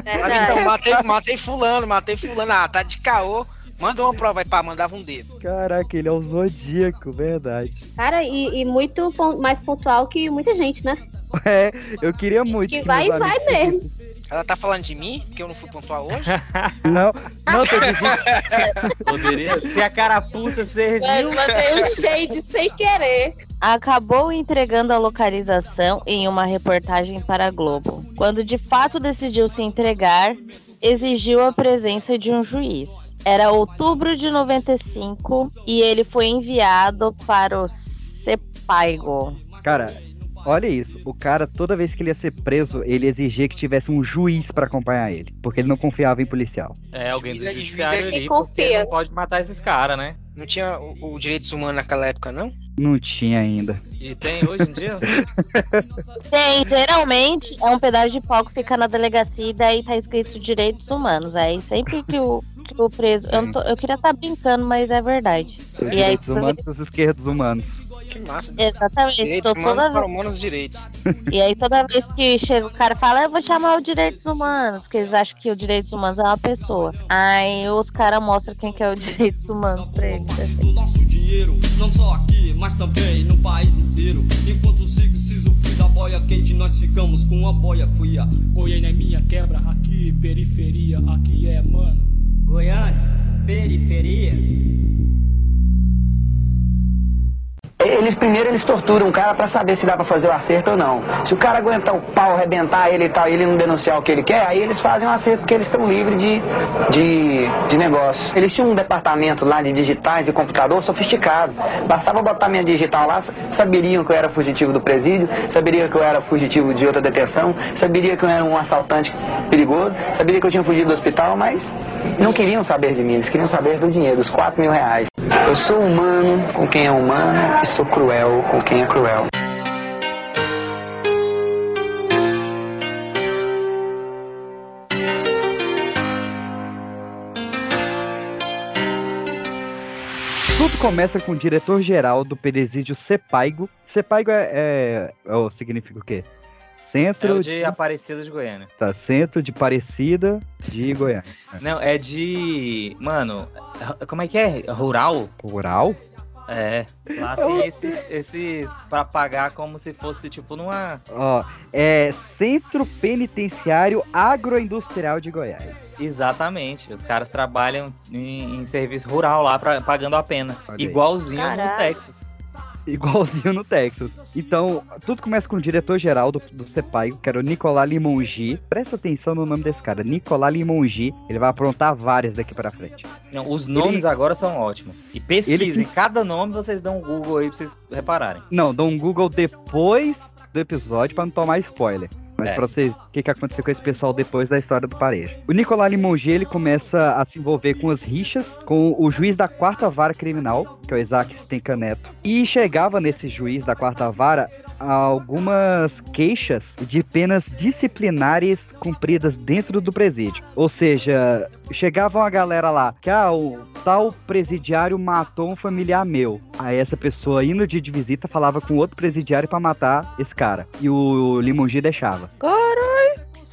Ah, então, matei, matei fulano, matei fulano. Ah, tá de caô. Manda uma prova aí, pá, mandava um dedo. Caraca, ele é o Zodíaco, verdade. Cara, e, e muito mais pontual que muita gente, né? É, eu queria muito. que vai meus e vai mesmo. Ela tá falando de mim, que eu não fui pontuar hoje? [laughs] Não, não, tô dizendo. [laughs] Poderia ser a carapuça serviu. Vai, mandei um shade sem querer. acabou entregando a localização em uma reportagem para a Globo. Quando de fato decidiu se entregar, exigiu a presença de um juiz. Era outubro de 95 e ele foi enviado para o Sepaigo. Cara, olha isso. O cara, toda vez que ele ia ser preso, ele exigia que tivesse um juiz pra acompanhar ele. Porque ele não confiava em policial. É, alguém do é- juiz judiciário é- ali, confia. não pode matar esses caras, né? Não tinha o, o direitos humanos naquela época, não? Não tinha ainda. E tem hoje em dia? [laughs] Tem, geralmente é um pedaço de pau que fica na delegacia e daí tá escrito direitos humanos. Aí sempre que o, que o preso. Eu, tô- eu queria estar brincando, mas é verdade. Os E aí, humanos e os esquerdos humanos. Que massa. Exatamente. Direitos humanos toda para vez- humanos direitos. E aí toda vez que chega o cara fala, eu vou chamar o direitos humanos, porque eles acham que o direitos humanos é uma pessoa. Aí os caras mostram quem que é o [laughs] direitos humanos pra eles. Do nosso dinheiro, não só aqui, mas também no país inteiro. Enquanto sigo, siso fui da boia quente, nós ficamos com a boia fria. Goiânia é minha quebra, aqui periferia, aqui é mano. Goiânia, periferia. Eles primeiro eles torturam o cara pra saber se dá pra fazer o acerto ou não. Se o cara aguentar o pau, arrebentar ele e tal, e ele não denunciar o que ele quer, aí eles fazem um acerto porque eles estão livres de, de, de negócio. Eles tinham um departamento lá de digitais e computador sofisticado. Bastava botar minha digital lá, saberiam que eu era fugitivo do presídio, saberiam que eu era fugitivo de outra detenção, saberiam que eu era um assaltante perigoso, saberiam que eu tinha fugido do hospital, mas não queriam saber de mim, eles queriam saber do dinheiro, dos 4 mil reais. Eu sou humano com quem é humano sou cruel com quem é cruel. Tudo começa com o diretor-geral do presídio Sepaigo. Sepaigo é, é, é o- significa o quê? É Centro o de Aparecida de Goiânia. Tá, centro de Parecida de Goiânia. Não, é de. Mano, como é que é? Rural? Rural? É. Lá tem esses, esses pra pagar como se fosse tipo numa. Ó, é Centro Penitenciário Agroindustrial de Goiás. Exatamente. Os caras trabalham em, em serviço rural lá, pra, pagando a pena. Olha aí. Igualzinho no. Texas. Igualzinho no Texas. Então, tudo começa com o diretor-geral do, do Sepaigo, que era o Nicolás Limongi. Presta atenção no nome desse cara, Nicolás Limongi. Ele vai aprontar várias daqui pra frente. Não, os nomes agora são ótimos. E pesquisem, cada nome vocês dão um Google aí pra vocês repararem. Não, dá um Google depois do episódio pra não tomar spoiler. Mas É. pra vocês, o que, que aconteceu com esse pessoal depois da história do Pareja. O Nicolás Limongi, ele começa a se envolver com as rixas com o juiz da quarta vara criminal, que é o Isaac Stenka Neto. E chegava nesse juiz da quarta vara algumas queixas de penas disciplinares cumpridas dentro do presídio. Ou seja, chegava uma galera lá que ah, o tal presidiário matou um familiar meu. Aí essa pessoa indo de de visita falava com outro presidiário pra matar esse cara. E o Limongi deixava.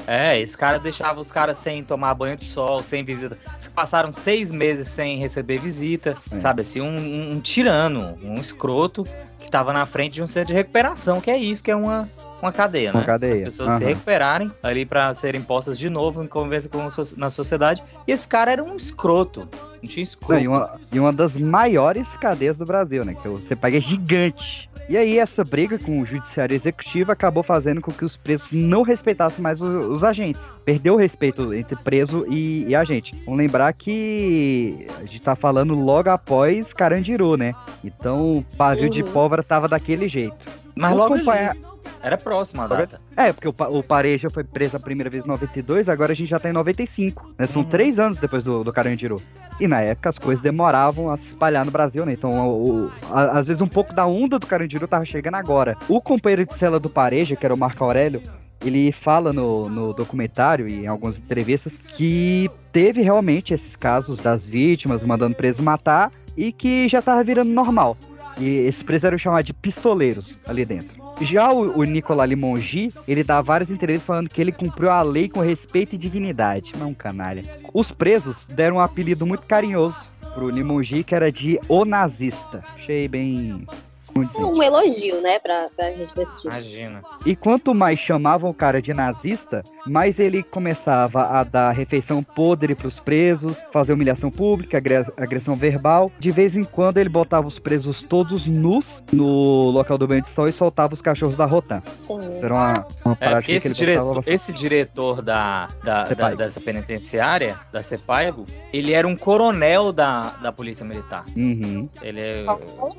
É, esse cara deixava os caras sem tomar banho de sol, sem visita. Passaram seis meses sem receber visita, É. sabe? Assim, um, um- um tirano, um escroto que tava na frente de um centro de recuperação, que é isso, que é uma, uma cadeia, Uma né? cadeia, As pessoas se aham. recuperarem ali pra serem postas de novo em convivência com, na sociedade. E esse cara era um escroto. Não tinha Não, escrúpulo. e, uma, e uma das maiores cadeias do Brasil, né? Que o CEPAG é gigante. E aí essa briga com o judiciário executivo acabou fazendo com que os presos não respeitassem mais os, os agentes. Perdeu o respeito entre preso e, e agente. Vamos lembrar que a gente tá falando logo após Carandiru, né? Então, pavio de Uhum. Tava daquele jeito. Mas logo ali, era próxima a data. É, porque o, o Pareja foi preso a primeira vez em 92, agora a gente já tá em 95. Né? São Uhum. três anos depois do, do Carandiru. E na época as coisas demoravam a se espalhar no Brasil, né? Então, o- o- a- às vezes um pouco da onda do Carandiru tava chegando agora. O companheiro de cela do Pareja, que era o Marco Aurélio, ele fala no, no documentário e em algumas entrevistas que teve realmente esses casos das vítimas mandando preso matar e que já tava virando normal. E esses presos eram chamados de pistoleiros ali dentro. Já o, o Nicolas Limongi, ele dá várias entrevistas falando que ele cumpriu a lei com respeito e dignidade. Não é um canalha. Os presos deram um apelido muito carinhoso pro Limongi, que era de O Nazista. Achei bem... condizente. Um elogio, né, pra, pra gente desse tipo. Imagina. E quanto mais chamavam o cara de nazista, mais ele começava a dar refeição podre pros presos, fazer humilhação pública, agre- agressão verbal. De vez em quando ele botava os presos todos nus no local do banho de sol e soltava os cachorros da Rotan. Isso era uma, uma É, prática esse, que ele diretor, esse diretor da, da, da- dessa penitenciária, da CEPAIGO, ele era um coronel da, da Polícia Militar. Uhum. Ele é-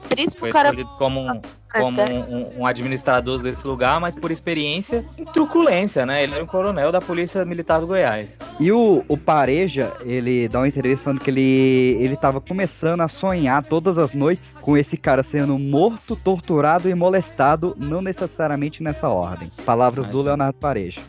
Triste pro foi cara. Como, um, como um, um- administrador desse lugar, mas por experiência em truculência, né? Ele era um coronel da Polícia Militar do Goiás. E o, o Pareja, ele dá uma entrevista falando que ele, ele tava começando a sonhar todas as noites com esse cara sendo morto, torturado e molestado, não necessariamente nessa ordem. Palavras do Imagina. Leonardo Pareja.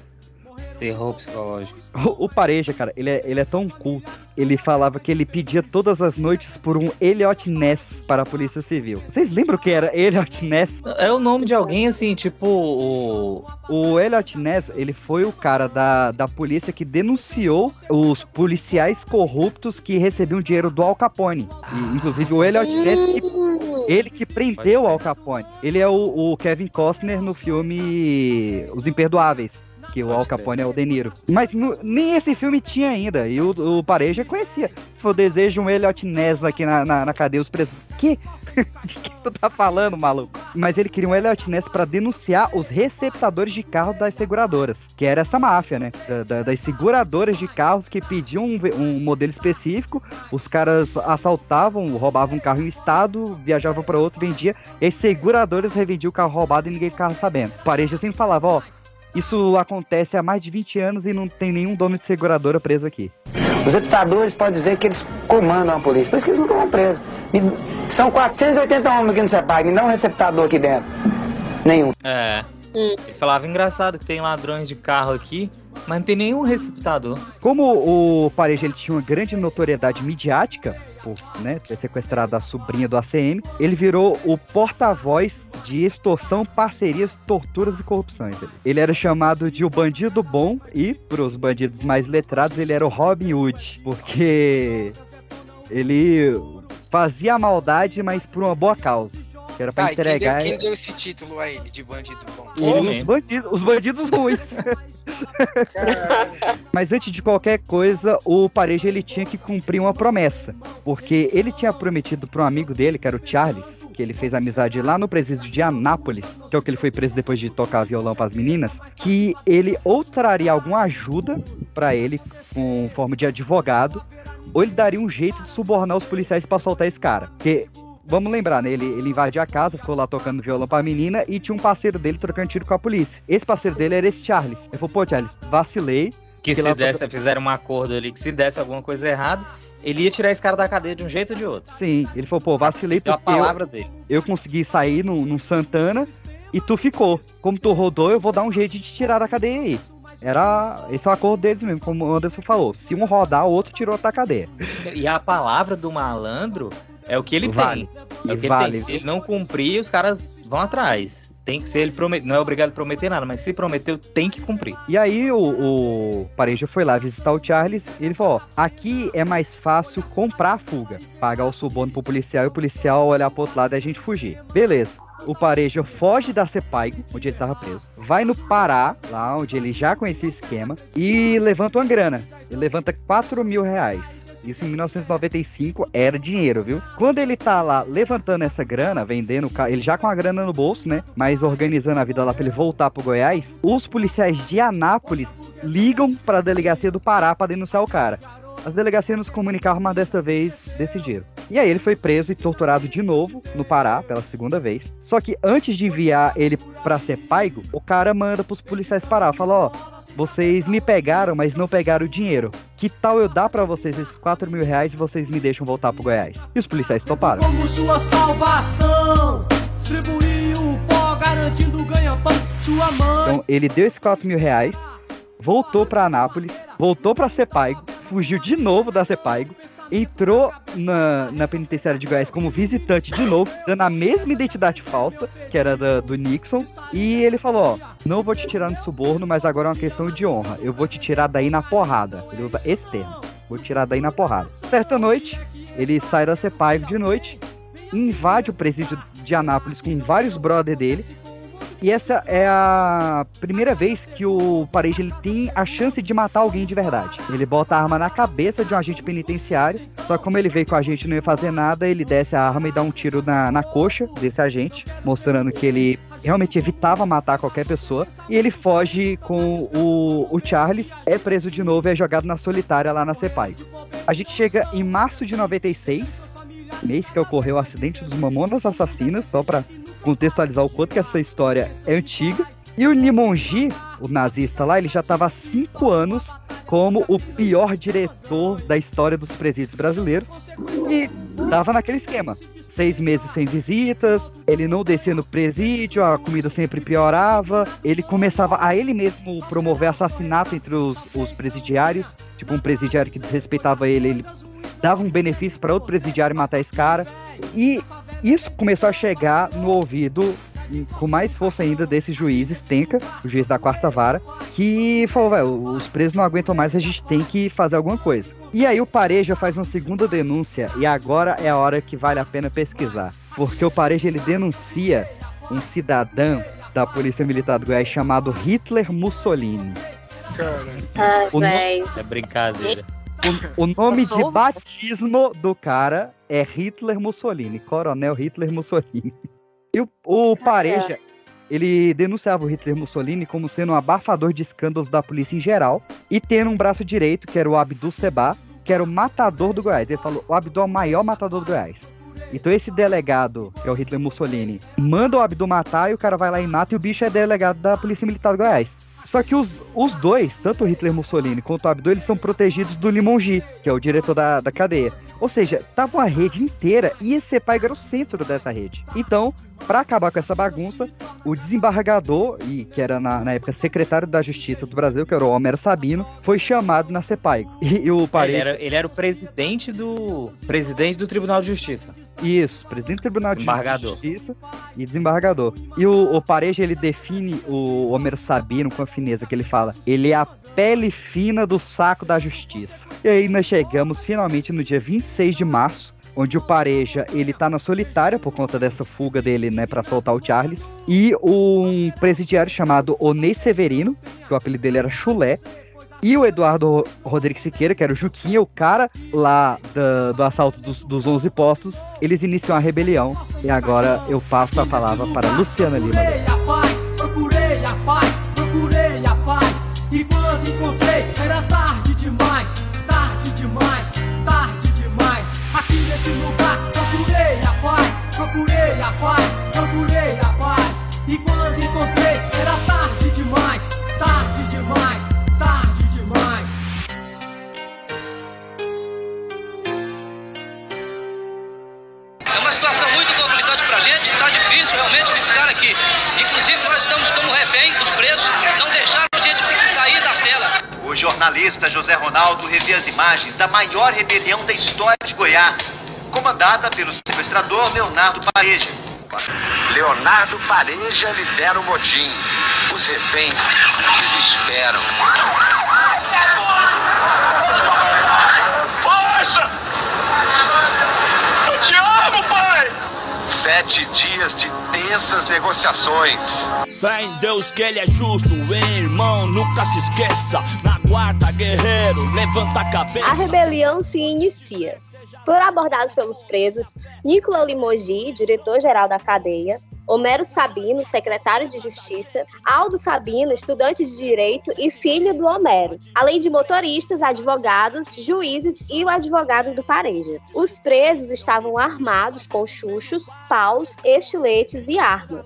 Terror psicológico. O, o Pareja, cara, ele é, ele é tão culto. Ele falava que ele pedia todas as noites por um Elliot Ness para a Polícia Civil. Vocês lembram o que era Elliot Ness? É o nome de alguém assim, tipo o. O Elliot Ness, ele foi o cara da, da polícia que denunciou os policiais corruptos que recebiam dinheiro do Al Capone. E, inclusive o Elliot Ness, que- Hum, ele que prendeu o Al Capone. Ele é o, o Kevin Costner no filme Os Imperdoáveis. Que o Al. Capone é o De Niro. Mas no- nem esse filme tinha ainda. E o, o Pareja conhecia. Foi desejo um Elliot Ness aqui na, na, na cadeia. Os presos. Que? [laughs] De que tu tá falando, maluco? Mas ele queria um Elliot Ness pra denunciar os receptadores de carro das seguradoras. Que era essa máfia, né? Da- da- das seguradoras de carros que pediam um, um modelo específico. Os caras assaltavam, roubavam um carro em um estado, viajavam pra outro, vendia. E as seguradoras revendiam o carro roubado e ninguém ficava sabendo. O Pareja sempre falava, ó. Isso acontece há mais de 20 anos e não tem nenhum dono de seguradora preso aqui. Os receptadores podem dizer que eles comandam a polícia, por isso que eles não estão presos. Me- São 480 homens aqui no CEPAG, me dá um receptador aqui dentro. Nenhum. É. Ele falava engraçado que tem ladrões de carro aqui, mas não tem nenhum receptador. Como o Pareja ele tinha uma grande notoriedade midiática, por né, ter sequestrado a sobrinha do ACM, ele virou o porta-voz de extorsão, parcerias, torturas e corrupções. Ele era chamado de o bandido bom e, para os bandidos mais letrados, ele era o Robin Hood, porque ele fazia maldade, mas por uma boa causa. Que era pra Tá, e quem deu, entregar quem deu esse título a ele de bandido bom? os bandidos, os bandidos ruins. [laughs] Mas antes de qualquer coisa, o Pareja ele tinha que cumprir uma promessa, porque ele tinha prometido para um amigo dele, que era o Charles, que ele fez amizade lá no presídio de Anápolis, que é o que ele foi preso depois de tocar violão para as meninas, que ele ou traria alguma ajuda para ele com forma de advogado, ou ele daria um jeito de subornar os policiais para soltar esse cara. Porque Vamos lembrar, né? Ele, ele invadiu a casa, ficou lá tocando violão pra menina e tinha um parceiro dele trocando tiro com a polícia. Esse parceiro dele era esse Charles. Ele falou, pô, Charles, vacilei. Que se desse, fizeram um acordo ali, que se desse alguma coisa errada, ele ia tirar esse cara da cadeia de um jeito ou de outro. Sim, ele falou, pô, vacilei Deu a porque eu, palavra dele. eu consegui sair no, no Santana e tu ficou. Como tu rodou, eu vou dar um jeito de te tirar da cadeia aí. Era. Esse é o acordo deles mesmo, como o Anderson falou. Se um rodar, o outro tirou da cadeia. E a palavra do malandro é o que ele Vale. tem. É o que vale. ele tem. Se ele não cumprir, os caras vão atrás. Tem que ser ele não é obrigado a prometer nada, mas se prometeu, tem que cumprir. E aí o, o Pareja foi lá visitar o Charles e ele falou, ó, aqui é mais fácil comprar a fuga. Pagar o suborno pro policial e o policial olhar pro outro lado e a gente fugir. Beleza. O Pareja foge da Cepaigo, onde ele tava preso. Vai no Pará, lá onde ele já conhecia o esquema, e levanta uma grana. Ele levanta 4 mil reais. Isso em 1995 era dinheiro, viu? Quando ele tá lá levantando essa grana, vendendo, ele já com a grana no bolso, né? Mas organizando a vida lá pra ele voltar pro Goiás, os policiais de Anápolis ligam pra delegacia do Pará pra denunciar o cara. As delegacias nos comunicaram, mas dessa vez decidiram. E aí ele foi preso e torturado de novo no Pará, pela segunda vez. Só que antes de enviar ele pra ser paigo, o cara manda pros policiais parar. Fala, ó, vocês me pegaram, mas não pegaram o dinheiro. Que tal eu dar pra vocês esses 4 mil reais e vocês me deixam voltar pro Goiás? E os policiais toparam. Como sua salvação, distribuir o pó garantindo ganha-pão. Sua mãe. Então ele deu esses 4 mil reais, voltou pra Anápolis, voltou pra Sepaigo, fugiu de novo da Sepaigo, entrou na, na penitenciária de Goiás como visitante de novo, dando a mesma identidade falsa, que era da- do Nixon, e ele falou, ó, não vou te tirar no suborno, mas agora é uma questão de honra, eu vou te tirar daí na porrada. Ele usa esse termo, vou tirar daí na porrada. Certa noite, ele sai da Sepaigo de noite, invade o presídio de Anápolis com vários brother dele, e essa é a primeira vez que o Pareja ele tem a chance de matar alguém de verdade. Ele bota a arma na cabeça de um agente penitenciário, só que como ele veio com a gente não ia fazer nada, ele desce a arma e dá um tiro na, na coxa desse agente, mostrando que ele realmente evitava matar qualquer pessoa. E ele foge com o, o Charles, é preso de novo e é jogado na solitária lá na Cepai. A gente chega em março de 96, mês que ocorreu o acidente dos Mamonas Assassinas, só pra contextualizar o quanto que essa história é antiga. E o Limongi, o nazista lá, ele já estava há cinco anos como o pior diretor da história dos presídios brasileiros. E tava naquele esquema. Seis meses sem visitas, ele não descia no presídio, a comida sempre piorava. Ele começava a ele mesmo promover assassinato entre os, os presidiários. Tipo, um presidiário que desrespeitava ele, ele dava um benefício para outro presidiário matar esse cara. E isso começou a chegar no ouvido com mais força ainda desse juiz Stenka, o juiz da quarta vara, que falou, velho, os presos não aguentam mais, a gente tem que fazer alguma coisa. E aí o Pareja faz uma segunda denúncia e agora é a hora que vale a pena pesquisar, porque o Pareja ele denuncia um cidadão da Polícia Militar do Goiás chamado Hitler Mussolini. Ah, O no-. É brincadeira. O, o nome de batismo do cara é Hitler Mussolini, Coronel Hitler Mussolini. [laughs] E o, o Pareja, ele denunciava o Hitler Mussolini como sendo um abafador de escândalos da polícia em geral e tendo um braço direito, que era o Abdul Seba, que era o matador do Goiás. Ele falou: o Abdul é o maior matador do Goiás. Então esse delegado, que é o Hitler Mussolini, manda o Abdul matar e o cara vai lá e mata e o bicho é delegado da Polícia Militar do Goiás. Só que os, os dois, tanto o Hitler Mussolini quanto o Abdul, eles são protegidos do Limongi, que é o diretor da, da cadeia. Ou seja, tava uma rede inteira e esse Sepaiga era o centro dessa rede. Então, pra acabar com essa bagunça, o desembargador, e que era na, na época secretário da Justiça do Brasil, que era o Homero Sabino, foi chamado na Sepaigo. [laughs] E, e o Ele Pareja... era, ele era o presidente do. Presidente do Tribunal de Justiça. Isso, presidente do Tribunal de. Justiça e desembargador. E o, o Pareja, ele define o Homer Sabino com a fineza que ele fala. Ele é a pele fina do saco da justiça. E aí nós chegamos finalmente no dia 26 de março, onde o Pareja, ele tá na solitária por conta dessa fuga dele, né, pra soltar o Charles. E um presidiário chamado Onei Severino, que o apelido dele era Chulé, e o Eduardo Rodrigues Siqueira, que era o Juquinha, o cara lá da- do assalto dos, dos 11 postos, eles iniciam a rebelião. E agora eu passo a palavra para Luciana Lima. Procurei a paz, procurei a paz, procurei a paz. E quando encontrei, era tarde demais, tarde demais, tarde demais. Aqui nesse lugar, procurei a paz, procurei a paz, procurei a paz. Uma situação muito conflitante pra gente, está difícil realmente de ficar aqui. Inclusive, nós estamos como refém dos presos, não deixaram a gente sair da cela. O jornalista José Ronaldo revê as imagens da maior rebelião da história de Goiás, comandada pelo sequestrador Leonardo Pareja. Leonardo Pareja lidera o motim. Os reféns se desesperam. Força! Eu te amo, pai! Sete dias de tensas negociações. Fé em Deus que ele é justo, hein, irmão, nunca se esqueça. Na guarda, guerreiro, levanta a cabeça. A rebelião se inicia. Foram abordados pelos presos Nicola Limogi, diretor-geral da cadeia, Homero Sabino, secretário de Justiça, Aldo Sabino, estudante de Direito e filho do Homero, além de motoristas, advogados, juízes e o advogado do Pareja. Os presos estavam armados com chuchos, paus, estiletes e armas.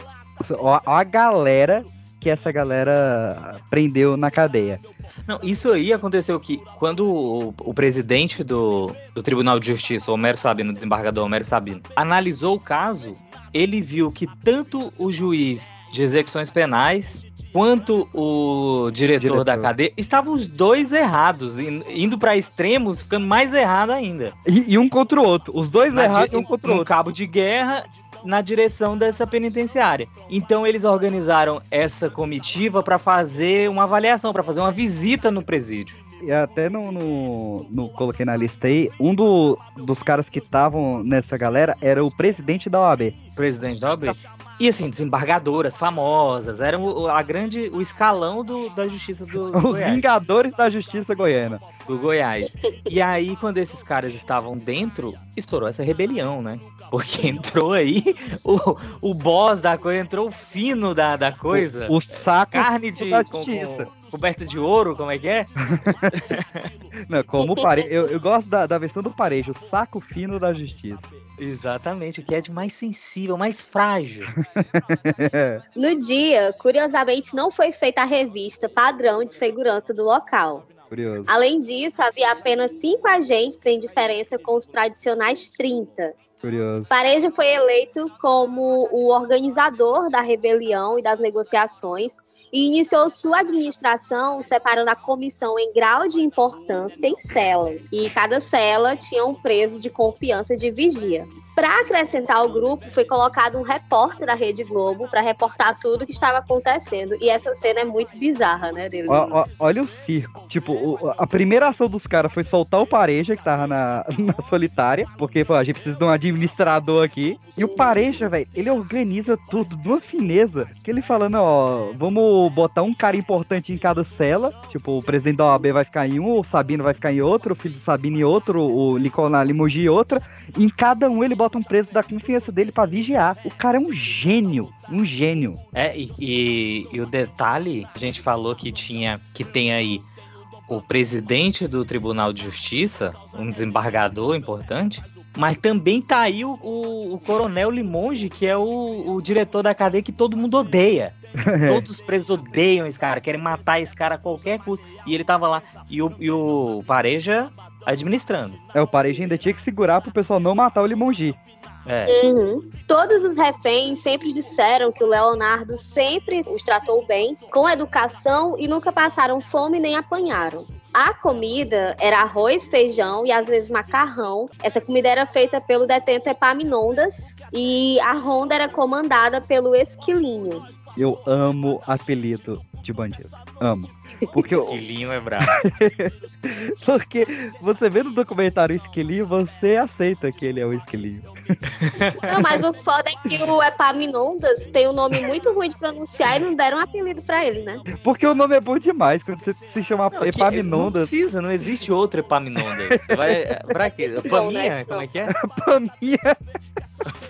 Ó, ó a galera que essa galera prendeu na cadeia. Não, isso aí aconteceu que quando o, o presidente do, do Tribunal de Justiça, o Homero Sabino, o desembargador Homero Sabino, analisou o caso, ele viu que tanto o juiz de execuções penais quanto o diretor, Diretor. da cadeia estavam os dois errados, in- indo para extremos, ficando mais errado ainda. E, e um contra o outro. Os dois Na errados di- e um contra o outro. cabo de guerra na direção dessa penitenciária. Então eles organizaram essa comitiva para fazer uma avaliação, para fazer uma visita no presídio. Até no, no, no- coloquei na lista aí, um do- dos caras que estavam nessa galera era o presidente da OAB. Presidente da OAB. E assim, desembargadoras famosas, eram o- a grande, o escalão do, da justiça do, do Os Goiás. Vingadores da Justiça Goiana. do Goiás. E aí, quando esses caras estavam dentro, estourou essa rebelião, né? Porque [laughs] entrou aí o, o boss da coisa, entrou o fino da, da coisa. O, o saco Carne de da com, justiça. com, coberta de ouro, como é que é? [laughs] Não, como pare... eu, eu gosto da, da versão do parejo, o saco fino da justiça. Exatamente, o que é de mais sensível, mais frágil. [laughs] No dia, curiosamente, não foi feita a revista padrão de segurança do local. Curioso. Além disso, havia apenas cinco agentes em diferença com os tradicionais 30. Curioso. Pareja foi eleito como o organizador da rebelião e das negociações e iniciou sua administração separando a comissão em grau de importância em celas. E cada cela tinha um preso de confiança de vigia. Para acrescentar ao grupo, foi colocado um repórter da Rede Globo para reportar tudo que estava acontecendo. E essa cena é muito bizarra, né, dele? Olha o circo. Tipo, a primeira ação dos caras foi soltar o Pareja, que tava na, [laughs] na solitária, porque pô, a gente precisa de um administrador aqui. E o Pareja, velho, ele organiza tudo de uma fineza. Que ele falando, ó, vamos botar um cara importante em cada cela. Tipo, o presidente da OAB vai ficar em um, o Sabino vai ficar em outro, o filho do Sabino em outro, o Liconar Limogi em outra. E em cada um ele bota um preso da confiança dele pra vigiar. O cara é um gênio. Um gênio. É, e, e- e o detalhe, a gente falou que tinha, que tem aí o presidente do Tribunal de Justiça, um desembargador importante, mas também tá aí o, o- o Coronel Limonge, que é o, o diretor da cadeia que todo mundo odeia. [laughs] Todos os presos odeiam esse cara, querem matar esse cara a qualquer custo. E ele tava lá. E o, e o Pareja administrando. É, o Pareja ainda tinha que segurar pro pessoal não matar o Limongi. É. Uhum. Todos os reféns sempre disseram que o Leonardo sempre os tratou bem, com educação e nunca passaram fome nem apanharam. A comida era arroz, feijão e às vezes macarrão. Essa comida era feita pelo detento Epaminondas e a ronda era comandada pelo Esquilinho. Eu amo apelido de bandido. Amo. Porque, o- Esquilinho é brabo. [laughs] porque você vê no documentário Esquilinho, você aceita que ele é o Esquilinho. Não, mas o foda é que o Epaminondas tem um nome muito ruim de pronunciar e não deram um apelido pra ele, né? Porque o nome é bom demais. Quando você se chama Não, Não Epaminondas, precisa, não existe outro Epaminondas. Vai. Pra quê? né? Paminha? Como é que é? [laughs] Paminha.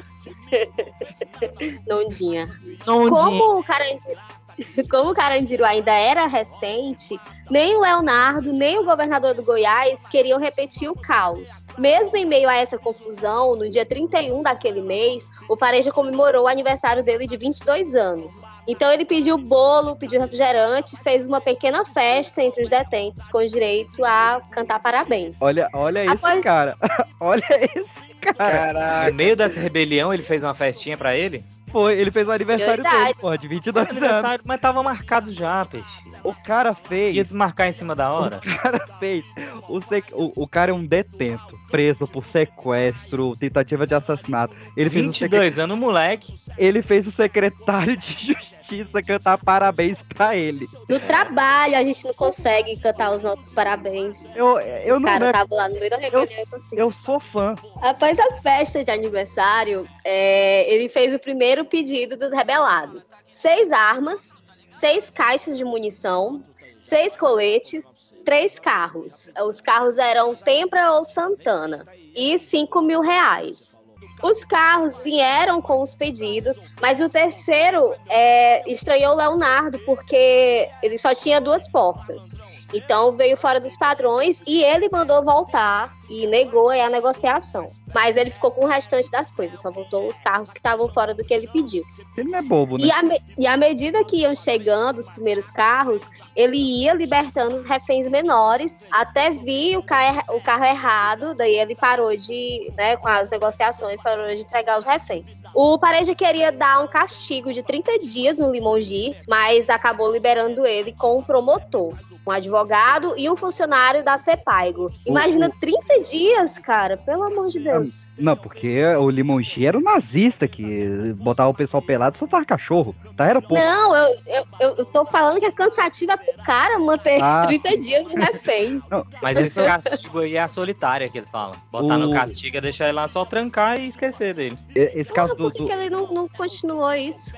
[laughs] [laughs] Nondinha. Nondinha. Como o Carandiru, [laughs] como o Carandiru ainda era recente, nem o Leonardo, nem o governador do Goiás queriam repetir o caos. Mesmo em meio a essa confusão, no dia 31 daquele mês, o Pareja comemorou o aniversário dele de 22 anos. Então ele pediu bolo, pediu refrigerante, fez uma pequena festa entre os detentos, com direito a cantar parabéns. olha, olha esse Após- cara. [laughs] olha esse cara. No meio dessa rebelião, ele fez uma festinha pra ele? Foi, ele fez o aniversário dele, Prioridades. porra, de 22 anos. Aniversário, mas tava marcado já, peixe. O cara fez. Ia desmarcar em cima da hora? O cara fez. O, sec- o, o cara é um detento, preso por sequestro, tentativa de assassinato. Ele fez o 22 anos, moleque. Ele fez o secretário de [laughs] justiça cantar parabéns pra ele. No trabalho, a gente não consegue cantar os nossos parabéns. Eu, eu O não cara tava lá no meio da rebelião e conseguiu. Eu sou fã. Após a festa de aniversário, é, ele fez o primeiro pedido dos rebelados: seis armas, seis caixas de munição, seis coletes, três carros. Os carros eram Tempra ou Santana e cinco mil reais. Os carros vieram com os pedidos, mas o terceiro é, estranhou Leonardo porque ele só tinha duas portas. Então veio fora dos padrões e ele mandou voltar e negou a negociação. Mas ele ficou com o restante das coisas, só voltou os carros que estavam fora do que ele pediu. Ele não é bobo, né? E à, me- e à medida que iam chegando os primeiros carros, ele ia libertando os reféns menores até vir o, ca- o carro errado. Daí ele parou de, né, com as negociações, parou de entregar os reféns. O Pareja queria dar um castigo de 30 dias no Limongi, mas acabou liberando ele com um promotor. Um advogado e um funcionário da Cepaigo. Imagina 30 dias, cara, pelo amor de Deus. Não, porque o Limongi era um nazista que botava o pessoal pelado e soltava cachorro. Tá? Era pouco. Não, eu, eu, eu, tô falando que é cansativo é pro cara manter Ah, [laughs] 30 dias um refém. [laughs] Mas esse castigo aí é a solitária que eles falam. Botar no O- castigo é deixar ele lá só trancar e esquecer dele. Esse caso do, Por que, do- que ele não, não continuou isso?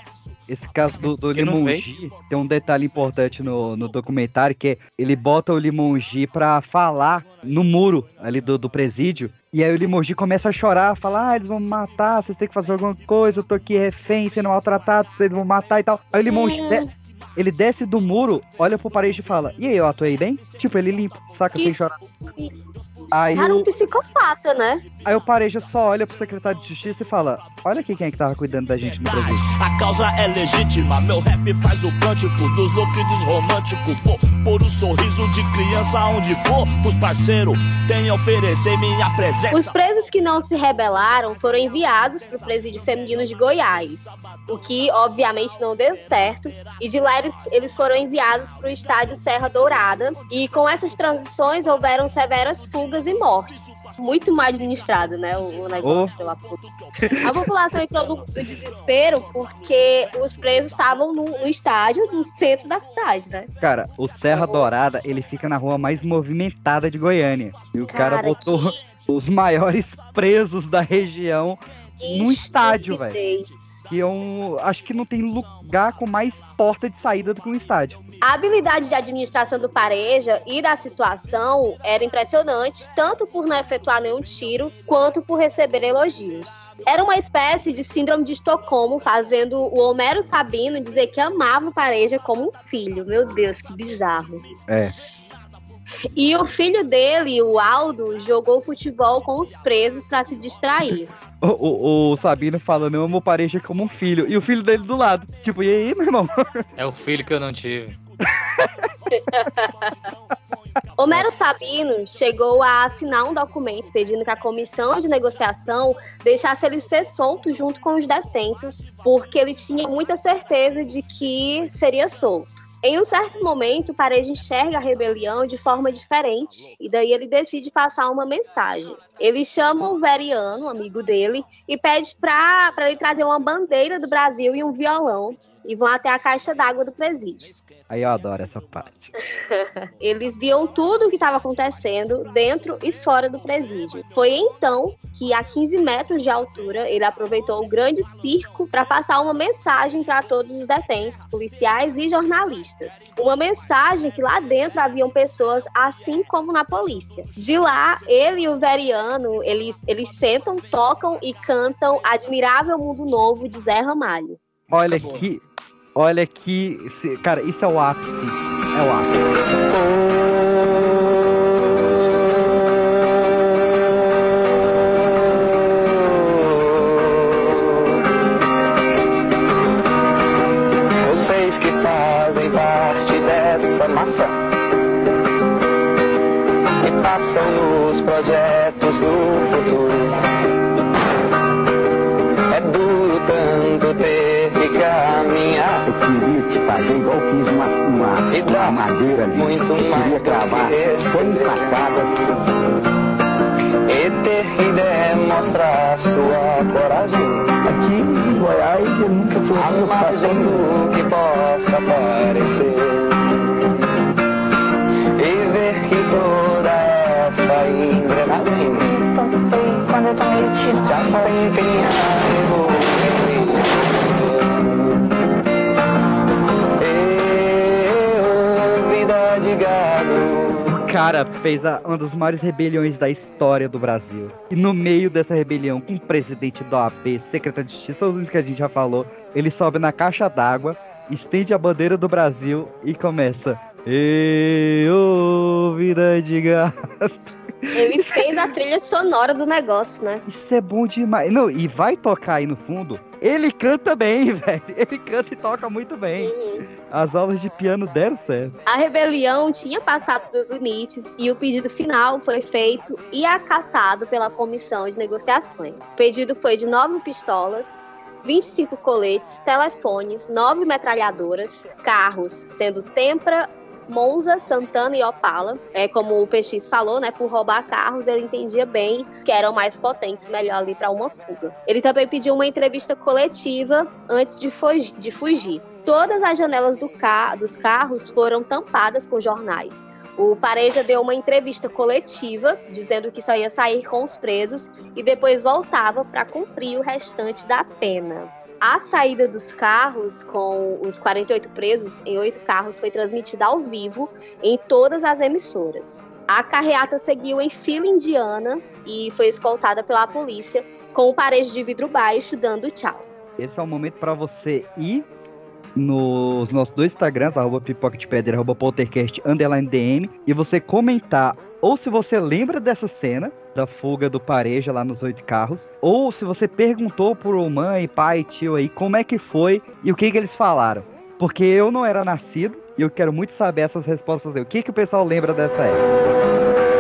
Esse caso do, do Que Limongi tem um detalhe importante no, no documentário que é ele bota o Limongi pra falar no muro ali do, do presídio. E aí o Limongi começa a chorar, fala, ah, eles vão me matar, vocês têm que fazer alguma coisa, eu tô aqui refém, sendo maltratado, vocês vão matar e tal. Aí o Limongi, Hum. de- ele desce do muro, olha pro parede e fala, e aí, eu atuei bem? Tipo, ele limpa, saca, sem chorar. Aí Cara, o, um psicopata, né? aí o Pareja só olha pro secretário de justiça e fala, olha aqui quem é que tava cuidando da gente no presídio. A causa é legítima, meu rap faz o cântico dos loucos românticos. Vou pôr o sorriso de criança onde for. Os parceiros têm a oferecer minha presença. Os presos que não se rebelaram foram enviados para o presídio feminino de Goiás, o que obviamente não deu certo, e de lá eles, eles foram enviados para o estádio Serra Dourada, e com essas transições houveram severas fugas e mortes. Muito mal administrado, né, o, o negócio Oh. pela polícia. A população entrou do, do desespero porque os presos estavam no, no estádio, no centro da cidade, né? Cara, o Serra Dourada, ele fica na rua mais movimentada de Goiânia. E o cara, Cara, botou os maiores presos da região Que no estádio, velho. Que é um. Acho que não tem lugar com mais porta de saída do que um estádio. A habilidade de administração do Pareja e da situação era impressionante, tanto por não efetuar nenhum tiro, quanto por receber elogios. Era uma espécie de síndrome de Estocolmo, fazendo o Homero Sabino dizer que amava o Pareja como um filho. Meu Deus, que bizarro. É. E o filho dele, o Aldo, jogou futebol com os presos para se distrair. O, o, o Sabino falando, eu amo o Pareja como um filho. E o filho dele do lado. Tipo, e aí, meu irmão? É o filho que eu não tive. [laughs] Homero Sabino chegou a assinar um documento pedindo que a comissão de negociação deixasse ele ser solto junto com os detentos, porque ele tinha muita certeza de que seria solto. Em um certo momento, Pareja enxerga a rebelião de forma diferente e daí ele decide passar uma mensagem. Ele chama o Veriano, um amigo dele, e pede para ele trazer uma bandeira do Brasil e um violão e vão até a caixa d'água do presídio. Aí eu adoro essa parte. [laughs] Eles viam tudo o que estava acontecendo dentro e fora do presídio. Foi então que, a 15 metros de altura, ele aproveitou o grande circo para passar uma mensagem para todos os detentos, policiais e jornalistas. Uma mensagem que lá dentro haviam pessoas assim como na polícia. De lá, ele e o Veriano, eles, eles sentam, tocam e cantam Admirável Mundo Novo de Zé Ramalho. Olha que. Olha que. Cara, isso é o ápice. É o ápice. Vocês que fazem parte dessa massa que passam nos projetos do futuro. Fazer igual fiz uma, uma, uma madeira ali. Muito eu mais queria esse. 100 facadas. E ter que demonstrar sua coragem. Aqui em Goiás eu nunca fiz A uma mais preocupação do que possa parecer. E ver que toda essa engrenagem Então foi quando eu tomei o tiro. já se empenha cara fez a- uma das maiores rebeliões da história do Brasil. E no meio dessa rebelião, com o presidente da OAB, secretário de Justiça, isso que a gente já falou, ele sobe na caixa d'água, estende a bandeira do Brasil e começa. Eu, vida de gato. Ele fez a trilha sonora do negócio, né? Isso é bom demais. Não, e vai tocar aí no fundo. Ele canta bem, [laughs] velho. Ele canta e toca muito bem. As aulas de piano deram certo. A rebelião tinha passado dos limites e o pedido final foi feito e acatado pela comissão de negociações. O pedido foi de nove pistolas, 25 coletes, telefones, nove metralhadoras, carros, sendo Tempra, Monza, Santana e Opala. É como o PX falou, né? Por roubar carros, ele entendia bem que eram mais potentes, melhor ali para uma fuga. Ele também pediu uma entrevista coletiva antes de, fugi- de fugir. Todas as janelas do dos carros foram tampadas com jornais. O Pareja deu uma entrevista coletiva dizendo que só ia sair com os presos e depois voltava para cumprir o restante da pena. A saída dos carros com os 48 presos em oito carros foi transmitida ao vivo em todas as emissoras. A carreata seguiu em fila indiana e foi escoltada pela polícia com o parejo de vidro baixo dando tchau. Esse é o momento pra você ir nos nossos dois Instagrams, arroba pipoca de pedra, arroba poltercast, underline DM, e você comentar ou se você lembra dessa cena da fuga do Pareja lá nos oito carros, ou se você perguntou pro mãe, pai, tio aí como é que foi e o que que eles falaram. Porque eu não era nascido e eu quero muito saber essas respostas aí. O que que o pessoal lembra dessa época?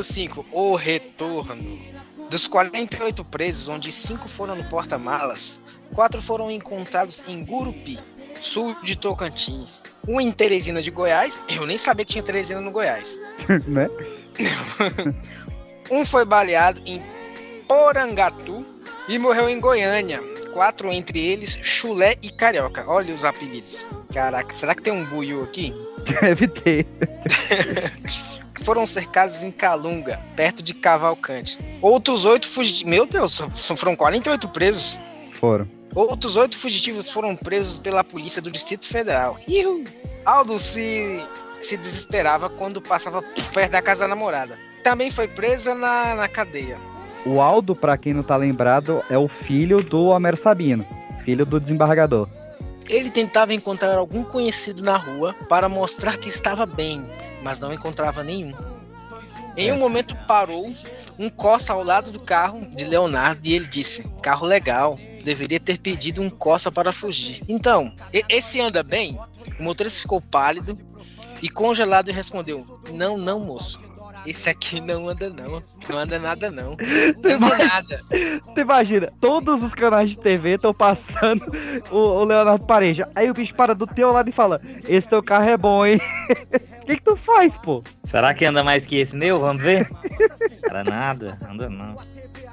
Capítulo 5 O Retorno. Dos 48 presos, onde 5 foram no porta-malas, 4 foram encontrados em Gurupi, sul de Tocantins. Um em Teresina de Goiás, eu nem sabia que tinha Teresina no Goiás. [laughs] né? [laughs] Um foi baleado em Porangatu e morreu em Goiânia. Quatro entre eles, Chulé e Carioca. Olha os apelidos. Caraca, será que tem um buiú aqui? [laughs] Deve ter. Foram cercados em Calunga, perto de Cavalcante. Outros oito fugitivos. Meu Deus, foram 48 presos. Foram. Outros oito fugitivos foram presos pela polícia do Distrito Federal. Ihu! Aldo se, se desesperava quando passava perto da casa da namorada. Também foi presa na, na cadeia. O Aldo, pra quem não tá lembrado, é o filho do Homero Sabino, filho do desembargador. Ele tentava encontrar algum conhecido na rua para mostrar que estava bem, mas não encontrava nenhum. Em um momento parou um Corsa ao lado do carro de Leonardo e ele disse: Carro legal, deveria ter pedido um Corsa para fugir. Então, esse anda bem? O motorista ficou pálido e congelado e respondeu: Não, não, moço. Esse aqui não anda não. Não anda nada não. [laughs] Não anda nada. Tu imagina, todos os canais de TV estão passando o, o Leonardo Pareja. Aí o bicho para do teu lado e fala: Esse teu carro é bom, hein? O [laughs] que, que tu faz, pô? Será que anda mais que esse meu? Vamos ver? Cara, nada, anda não.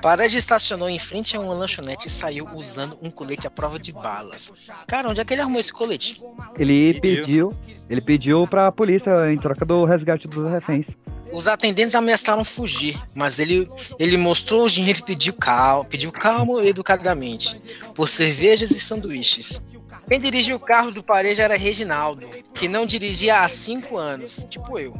Pareja estacionou em frente a uma lanchonete e saiu usando um colete à prova de balas. Cara, onde é que ele arrumou esse colete? Ele pediu, ele pediu pra polícia em troca do resgate dos reféns. Os atendentes ameaçaram fugir, mas ele, ele mostrou o dinheiro e pediu calma, pediu calma e educadamente, por cervejas e sanduíches. Quem dirigia o carro do Pareja era Reginaldo, que não dirigia há cinco anos, tipo eu.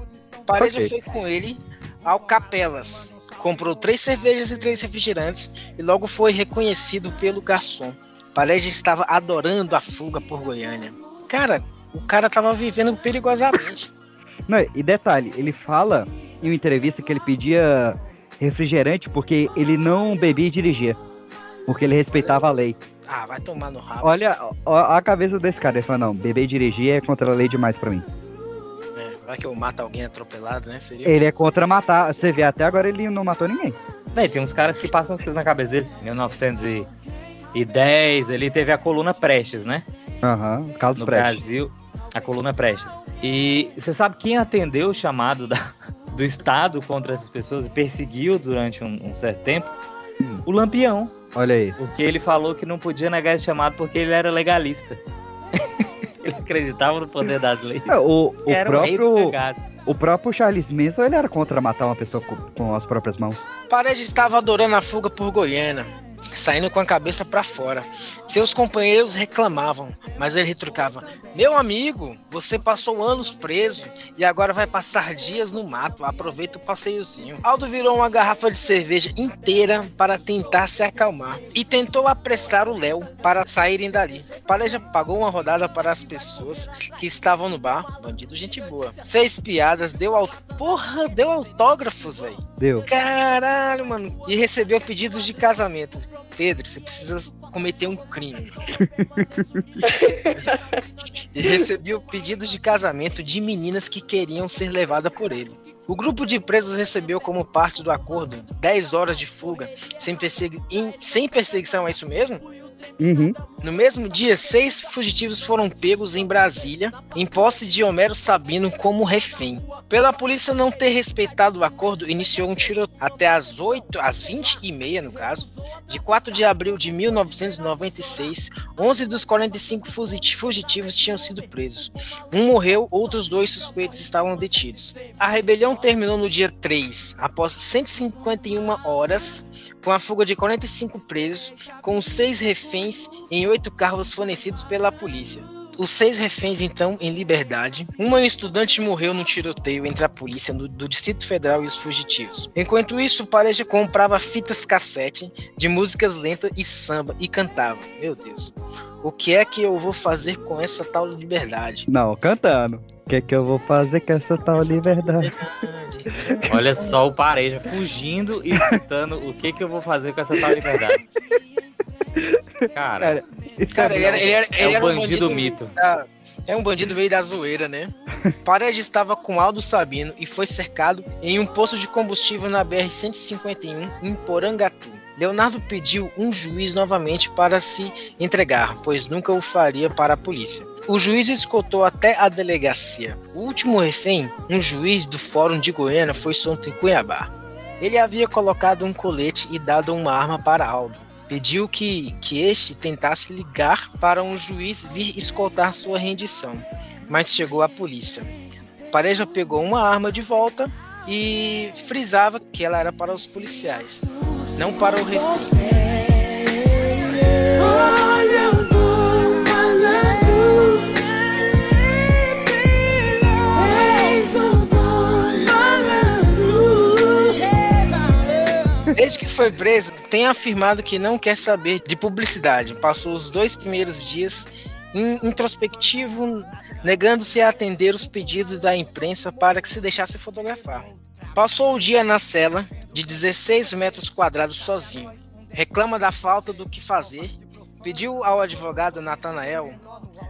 Pareja Ok. foi com ele ao Capelas, comprou três cervejas e três refrigerantes e logo foi reconhecido pelo garçom. Pareja estava adorando a fuga por Goiânia. Cara, o cara tava vivendo perigosamente. Não, e detalhe, ele fala em uma entrevista que ele pedia refrigerante porque ele não bebia e dirigia. Porque ele respeitava a lei. Ah, vai tomar no rabo. Olha ó, a cabeça desse cara. Ele fala, não, beber e dirigir é contra a lei demais pra mim. Vai que eu mato alguém atropelado, né? Seria... Ele é contra matar. Você vê, até agora ele não matou ninguém. Bem, tem uns caras que passam as coisas na cabeça dele. 1910, ele teve a coluna Prestes, né? Aham, uhum, Carlos No Prestes. Brasil, a coluna Prestes. E você sabe quem atendeu o chamado da, [laughs] do Estado contra essas pessoas e perseguiu durante um, um certo tempo? O Lampião. Olha aí. Porque ele falou que não podia negar esse chamado porque ele era legalista. [laughs] ele acreditava no poder das leis. É, o, o Era próprio. O próprio Charles Manson, ele era contra matar uma pessoa com, com as próprias mãos. Paredes estava adorando a fuga por Goiânia, saindo com a cabeça para fora. Seus companheiros reclamavam, mas ele retrucava: Meu amigo, você passou anos preso e agora vai passar dias no mato. Aproveita o passeiozinho. Aldo virou uma garrafa de cerveja inteira para tentar se acalmar e tentou apressar o Léo para saírem dali. Paleja pagou uma rodada para as pessoas que estavam no bar, bandido gente boa. Fez piadas, deu au... porra, deu autógrafos, velho. Deu. Caralho, mano. E recebeu pedidos de casamento. Pedro, você precisa cometer um crime. e recebeu pedidos de casamento de meninas que queriam ser levadas por ele. O grupo de presos recebeu como parte do acordo 10 horas de fuga sem, persegui- em- sem perseguição, é isso mesmo? Uhum. No mesmo dia, seis fugitivos foram pegos em Brasília, em posse de Homero Sabino como refém. Pela polícia não ter respeitado o acordo, iniciou um tiroteio até às 8, às 20 e meia, no caso, de 4 de abril de 1996. 11 dos 45 fugi- fugitivos tinham sido presos. Um morreu, outros dois suspeitos estavam detidos. A rebelião terminou no dia 3, após 151 horas, com a fuga de 45 presos, com seis reféns em oito carros fornecidos pela polícia. Os seis reféns, então, em liberdade. Uma estudante morreu no tiroteio entre a polícia do, do Distrito Federal e os fugitivos. Enquanto isso, o Pareja comprava fitas cassete de músicas lentas e samba e cantava. Meu Deus, o que é que eu vou fazer com essa tal liberdade? Não, cantando. O que é que eu vou fazer com essa tal liberdade? [laughs] Olha só o Pareja fugindo e escutando o que, que eu vou fazer com essa tal liberdade. Cara, Cara, ele era, ele era, é ele era um bandido mito. da- é um bandido meio da zoeira, né? [laughs] Paredes estava com Aldo Sabino e foi cercado em um posto de combustível na BR-151 em Porangatu. Leonardo pediu um juiz novamente para se entregar, pois nunca o faria para a polícia. O juiz escoltou até a delegacia. O último refém, um juiz do Fórum de Goiânia, foi solto em Cuiabá. Ele havia colocado um colete e dado uma arma para Aldo. Pediu que, que este tentasse ligar para um juiz vir escoltar sua rendição, mas chegou a polícia. Pareja pegou uma arma de volta e frisava que ela era para os policiais, não para o refém. Olha Desde que foi preso, tem afirmado que não quer saber de publicidade. Passou os dois primeiros dias in- introspectivo, negando-se a atender os pedidos da imprensa para que se deixasse fotografar. Passou o dia na cela de 16 metros quadrados sozinho. Reclama da falta do que fazer. Pediu ao advogado Natanael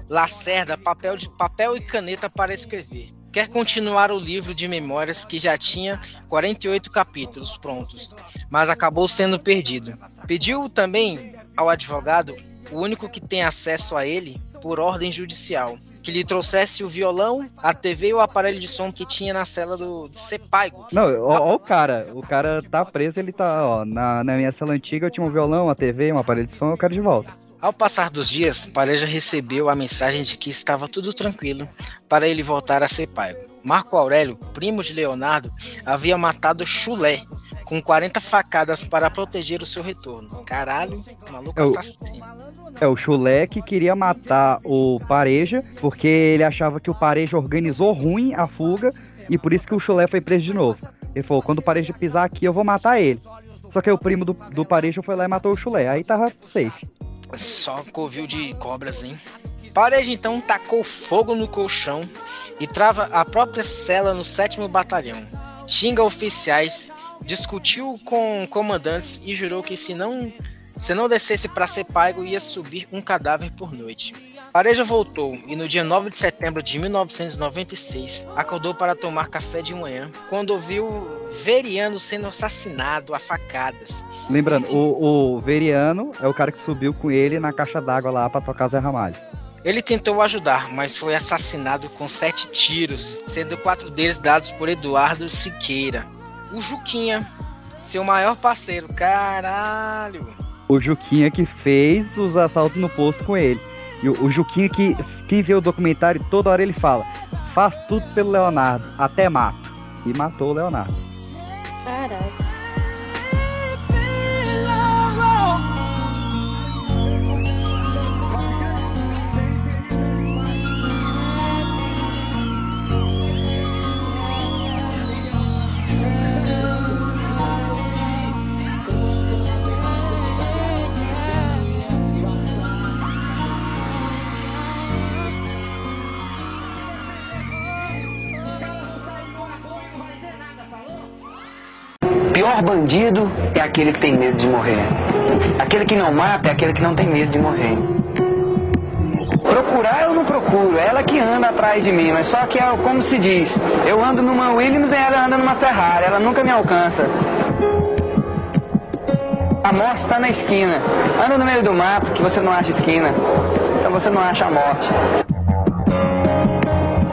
Lacerda papel, de, papel e caneta para escrever. Quer continuar o livro de memórias que já tinha 48 capítulos prontos, mas acabou sendo perdido. Pediu também ao advogado, o único que tem acesso a ele, por ordem judicial, que lhe trouxesse o violão, a TV e o aparelho de som que tinha na cela do Sepaigo. Não, ó, ó o cara. O cara tá preso, ele tá, ó, na, na minha cela antiga eu tinha um violão, uma TV, um aparelho de som, eu quero de volta. Ao passar dos dias, Pareja recebeu a mensagem de que estava tudo tranquilo para ele voltar a ser pai. Marco Aurélio, primo de Leonardo, havia matado Chulé com 40 facadas para proteger o seu retorno. Caralho, maluco É o- assassino. É, o Chulé que queria matar o Pareja, porque ele achava que o Pareja organizou ruim a fuga, e por isso que o Chulé foi preso de novo. Ele falou, quando o Pareja pisar aqui, eu vou matar ele. Só que aí o primo do, do Pareja foi lá e matou o chulé. Aí tava safe. Só covil de cobras, hein? Pareja então tacou fogo no colchão e trava a própria cela no sétimo batalhão. Xinga oficiais, discutiu com comandantes e jurou que se não, se não descesse para ser pago ia subir um cadáver por noite. Pareja voltou e no dia 9 de setembro de 1996 acordou para tomar café de manhã quando ouviu Veriano sendo assassinado a facadas. Lembrando, o, o Veriano é o cara que subiu com ele na caixa d'água lá pra tocar Zé Ramalho. Ele tentou ajudar, mas foi assassinado com sete tiros, sendo quatro deles dados por Eduardo Siqueira. O Juquinha, seu maior parceiro, caralho. O Juquinha que fez os assaltos no posto com ele. E o, o que, quem vê o documentário, toda hora ele fala, faz tudo pelo Leonardo, até mato. E matou o Leonardo. Caraca. Pior bandido é aquele que tem medo de morrer. Aquele que não mata é aquele que não tem medo de morrer. Procurar eu não procuro, é ela que anda atrás de mim, mas só que é como se diz, eu ando numa Williams e ela anda numa Ferrari, ela nunca me alcança. A morte está na esquina. Anda no meio do mato que você não acha esquina. Então você não acha a morte.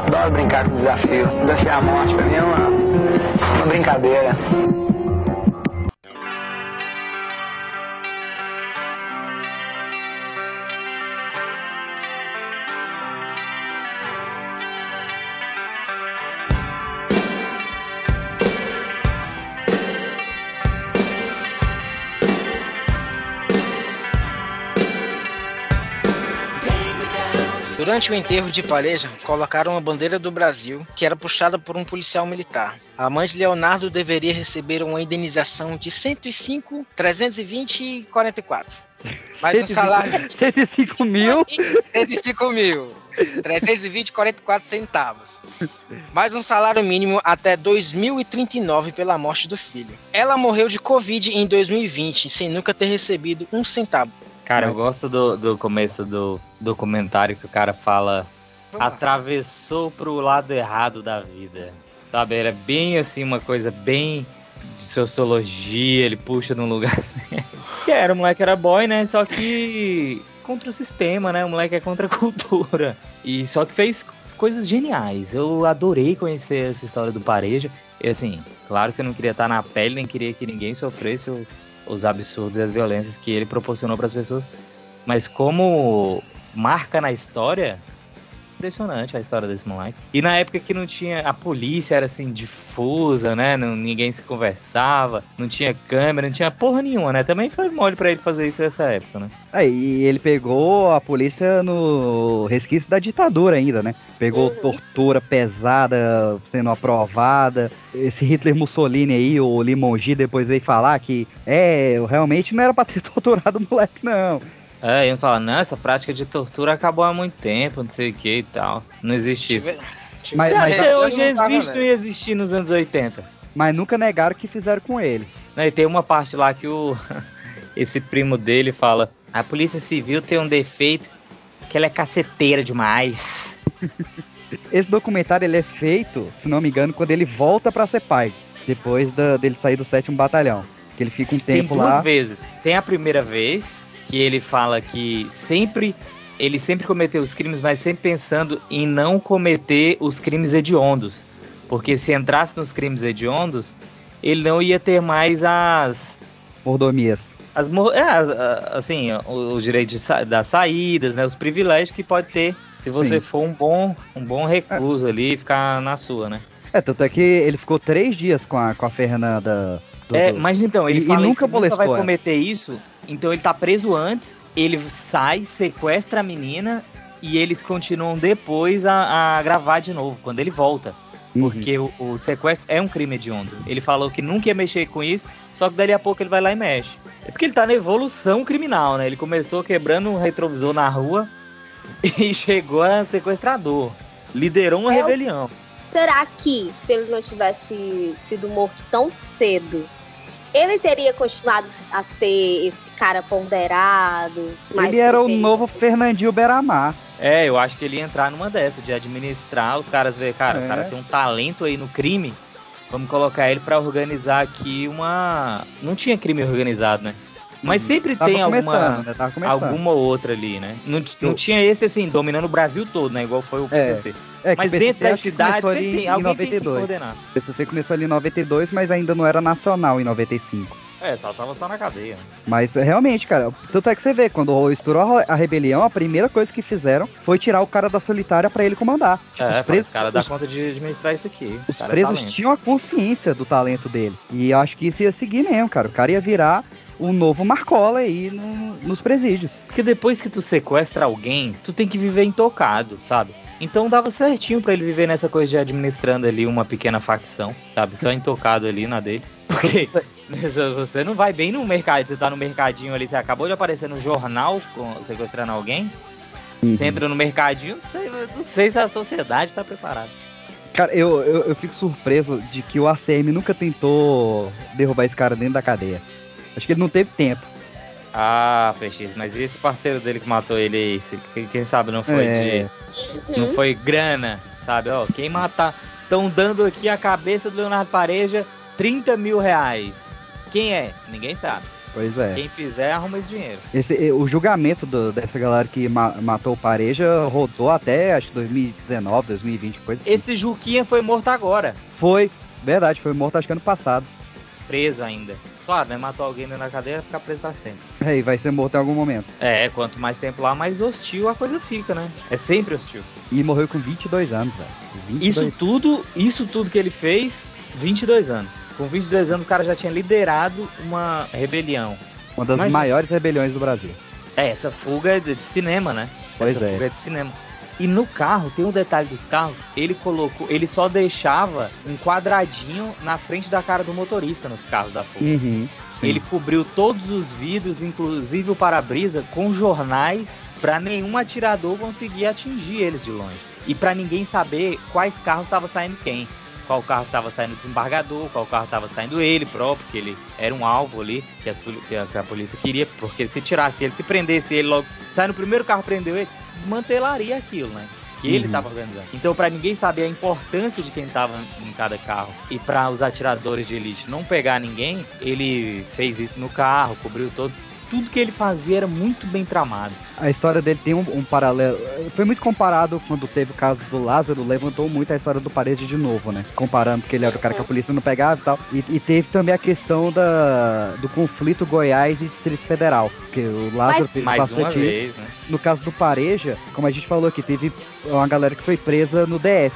Adoro brincar com desafio. Desafiar a morte pra mim é uma, uma brincadeira. Durante o enterro de Pareja, colocaram a bandeira do Brasil, que era puxada por um policial militar. A mãe de Leonardo deveria receber uma indenização de 105, 320 e 44. Mais um 105 salário. [laughs] 105 mil? 105 mil. 320 e 44 centavos. Mais um salário mínimo até 2039 pela morte do filho. Ela morreu de Covid em 2020, sem nunca ter recebido um centavo. Cara, eu gosto do, do começo do documentário que o cara fala atravessou pro lado errado da vida. Sabe, era bem assim, uma coisa bem de sociologia, ele puxa num lugar [laughs] assim. Que era, o moleque era boy, né? Só que contra o sistema, né? O moleque é contra a [laughs] cultura. E só que fez coisas geniais. Eu adorei conhecer essa história do Pareja. E assim, claro que eu não queria estar na pele, nem queria que ninguém sofresse o- os absurdos e as violências que ele proporcionou para as pessoas. Mas como marca na história, impressionante a história desse moleque. E na época que não tinha. A polícia era assim, difusa, né? Não, ninguém se conversava, não tinha câmera, não tinha porra nenhuma, né? Também foi mole pra ele fazer isso nessa época, né? Aí ele pegou a polícia no resquício da ditadura ainda, né? Pegou tortura pesada sendo aprovada. Esse Hitler Mussolini aí, o Limongi, depois veio falar que é, eu realmente não era pra ter [laughs] torturado o moleque, não. É, iam falar, não, essa prática de tortura acabou há muito tempo, não sei o que e tal. Não existe isso. Mas- mas- que hoje existe ia existir nos anos 80? Mas nunca negaram o que fizeram com ele. Não, e tem uma parte lá que o [laughs] esse primo dele fala: a polícia civil tem um defeito que ela é caceteira demais. [laughs] Esse documentário ele é feito, se não me engano, quando ele volta pra ser pai. Depois da- dele sair do sétimo batalhão. Que ele fica um Tem tempo duas lá. vezes. Tem a primeira vez que ele fala que sempre ele sempre cometeu os crimes, mas sempre pensando em não cometer os crimes hediondos. Porque se entrasse nos crimes hediondos, ele não ia ter mais as Mordomias. as é, assim, o- os direitos sa- das saídas, né, os privilégios que pode ter se você Sim. for um bom um bom recluso ali e ficar na sua, né? É, tanto é que ele ficou três dias com a, com a Fernanda. Do- É, mas então, ele e, fala e isso nunca que nunca vai ela. cometer isso, então ele tá preso antes, ele sai, sequestra a menina e eles continuam depois a, a gravar de novo, quando ele volta. Porque o, o sequestro é um crime hediondo. Ele falou que nunca ia mexer com isso, só que dali a pouco ele vai lá e mexe. É porque ele tá na evolução criminal, né? Ele começou quebrando um retrovisor na rua [laughs] e chegou a sequestrador. Liderou uma É o- rebelião. Será que, se ele não tivesse sido morto tão cedo, ele teria continuado a ser esse cara ponderado? mais Ele era o novo Fernandinho Beramar. É, eu acho que ele ia entrar numa dessa, de administrar, os caras ver, cara, É. o cara tem um talento aí no crime, vamos colocar ele pra organizar aqui uma... Não tinha crime organizado, né? Mas sempre Uhum. Tava tem alguma, né? Alguma outra ali, né? Não, não tinha esse, assim, dominando o Brasil todo, né? Igual foi o PCC. É, que Mas PCC dentro cidades, começou sempre ali tem, em alguém tem que 92. coordenar. O PCC começou ali em 92, mas ainda não era nacional em 95. É, só tava só na cadeia. Mas é, realmente, cara, tanto é que você vê, quando estourou a rebelião, a primeira coisa que fizeram foi tirar o cara da solitária pra ele comandar. É, os presos, cara dá os, conta de administrar isso aqui. os é presos talento. tinham a consciência do talento dele. E eu acho que isso ia seguir mesmo, cara. O cara ia virar o novo Marcola aí no- nos presídios. Porque depois que tu sequestra alguém, tu tem que viver intocado, sabe? Então dava certinho pra ele viver nessa coisa de administrando ali uma pequena facção, sabe? Só intocado ali na dele. Porque [laughs] você não vai bem no mercado, você tá no mercadinho ali, você acabou de aparecer no jornal com- sequestrando alguém. Você entra no mercadinho, você, não sei se a sociedade tá preparada. Cara, eu, eu, eu fico surpreso de que o ACM nunca tentou derrubar esse cara dentro da cadeia. Acho que ele não teve tempo. Ah, PX, mas esse parceiro dele que matou ele Quem, sabe não foi É. de. Não foi grana, sabe? Ó, quem matar. Estão dando aqui a cabeça do Leonardo Pareja 30 mil reais. Quem é? Ninguém sabe. Pois é. Quem fizer, arruma esse dinheiro. Esse, o julgamento do- dessa galera que ma- matou o Pareja rodou até, acho que 2019, 2020, coisa assim. Esse Juquinha foi morto agora. Foi, verdade, foi morto acho que ano passado. Preso ainda. Claro, né? Matou alguém da cadeia, ficar preso pra sempre. É, e vai ser morto em algum momento. É, quanto mais tempo lá, mais hostil a coisa fica, né? É sempre hostil. E morreu com 22 anos, velho. 22. Isso tudo, isso tudo que ele fez, 22 anos. Com 22 anos o cara já tinha liderado uma rebelião. Uma das Imagina. maiores rebeliões do Brasil. É, essa fuga é de de cinema, né? Pois essa é. fuga é de cinema. E no carro, tem um detalhe dos carros, ele colocou, ele só deixava um quadradinho na frente da cara do motorista nos carros da fuga. Uhum. Ele cobriu todos os vidros, inclusive o para-brisa, com jornais pra nenhum atirador conseguir atingir eles de longe. E pra ninguém saber quais carros estava saindo quem. Qual carro estava saindo o desembargador, qual carro estava saindo ele próprio, que ele era um alvo ali, que, as que a, que a polícia queria, porque se tirasse ele, se prendesse ele logo, sai no primeiro carro, prendeu ele, desmantelaria aquilo, né? Que ele Uhum. estava organizando. Então, pra ninguém saber a importância de quem tava em cada carro e pra os atiradores de elite não pegar ninguém, ele fez isso no carro, cobriu todo. Tudo que ele fazia era muito bem tramado. A história dele tem um, um paralelo. Foi muito comparado quando teve o caso do Lázaro, levantou muito a história do Parede de novo, né? Comparando, porque ele era o cara que a polícia não pegava e tal. E, e teve também a questão da, do conflito Goiás e Distrito Federal. Porque o Lázaro Mas- teve Mais bastante uma vez, né? No caso do Pareja, como a gente falou aqui, teve uma galera que foi presa no DF.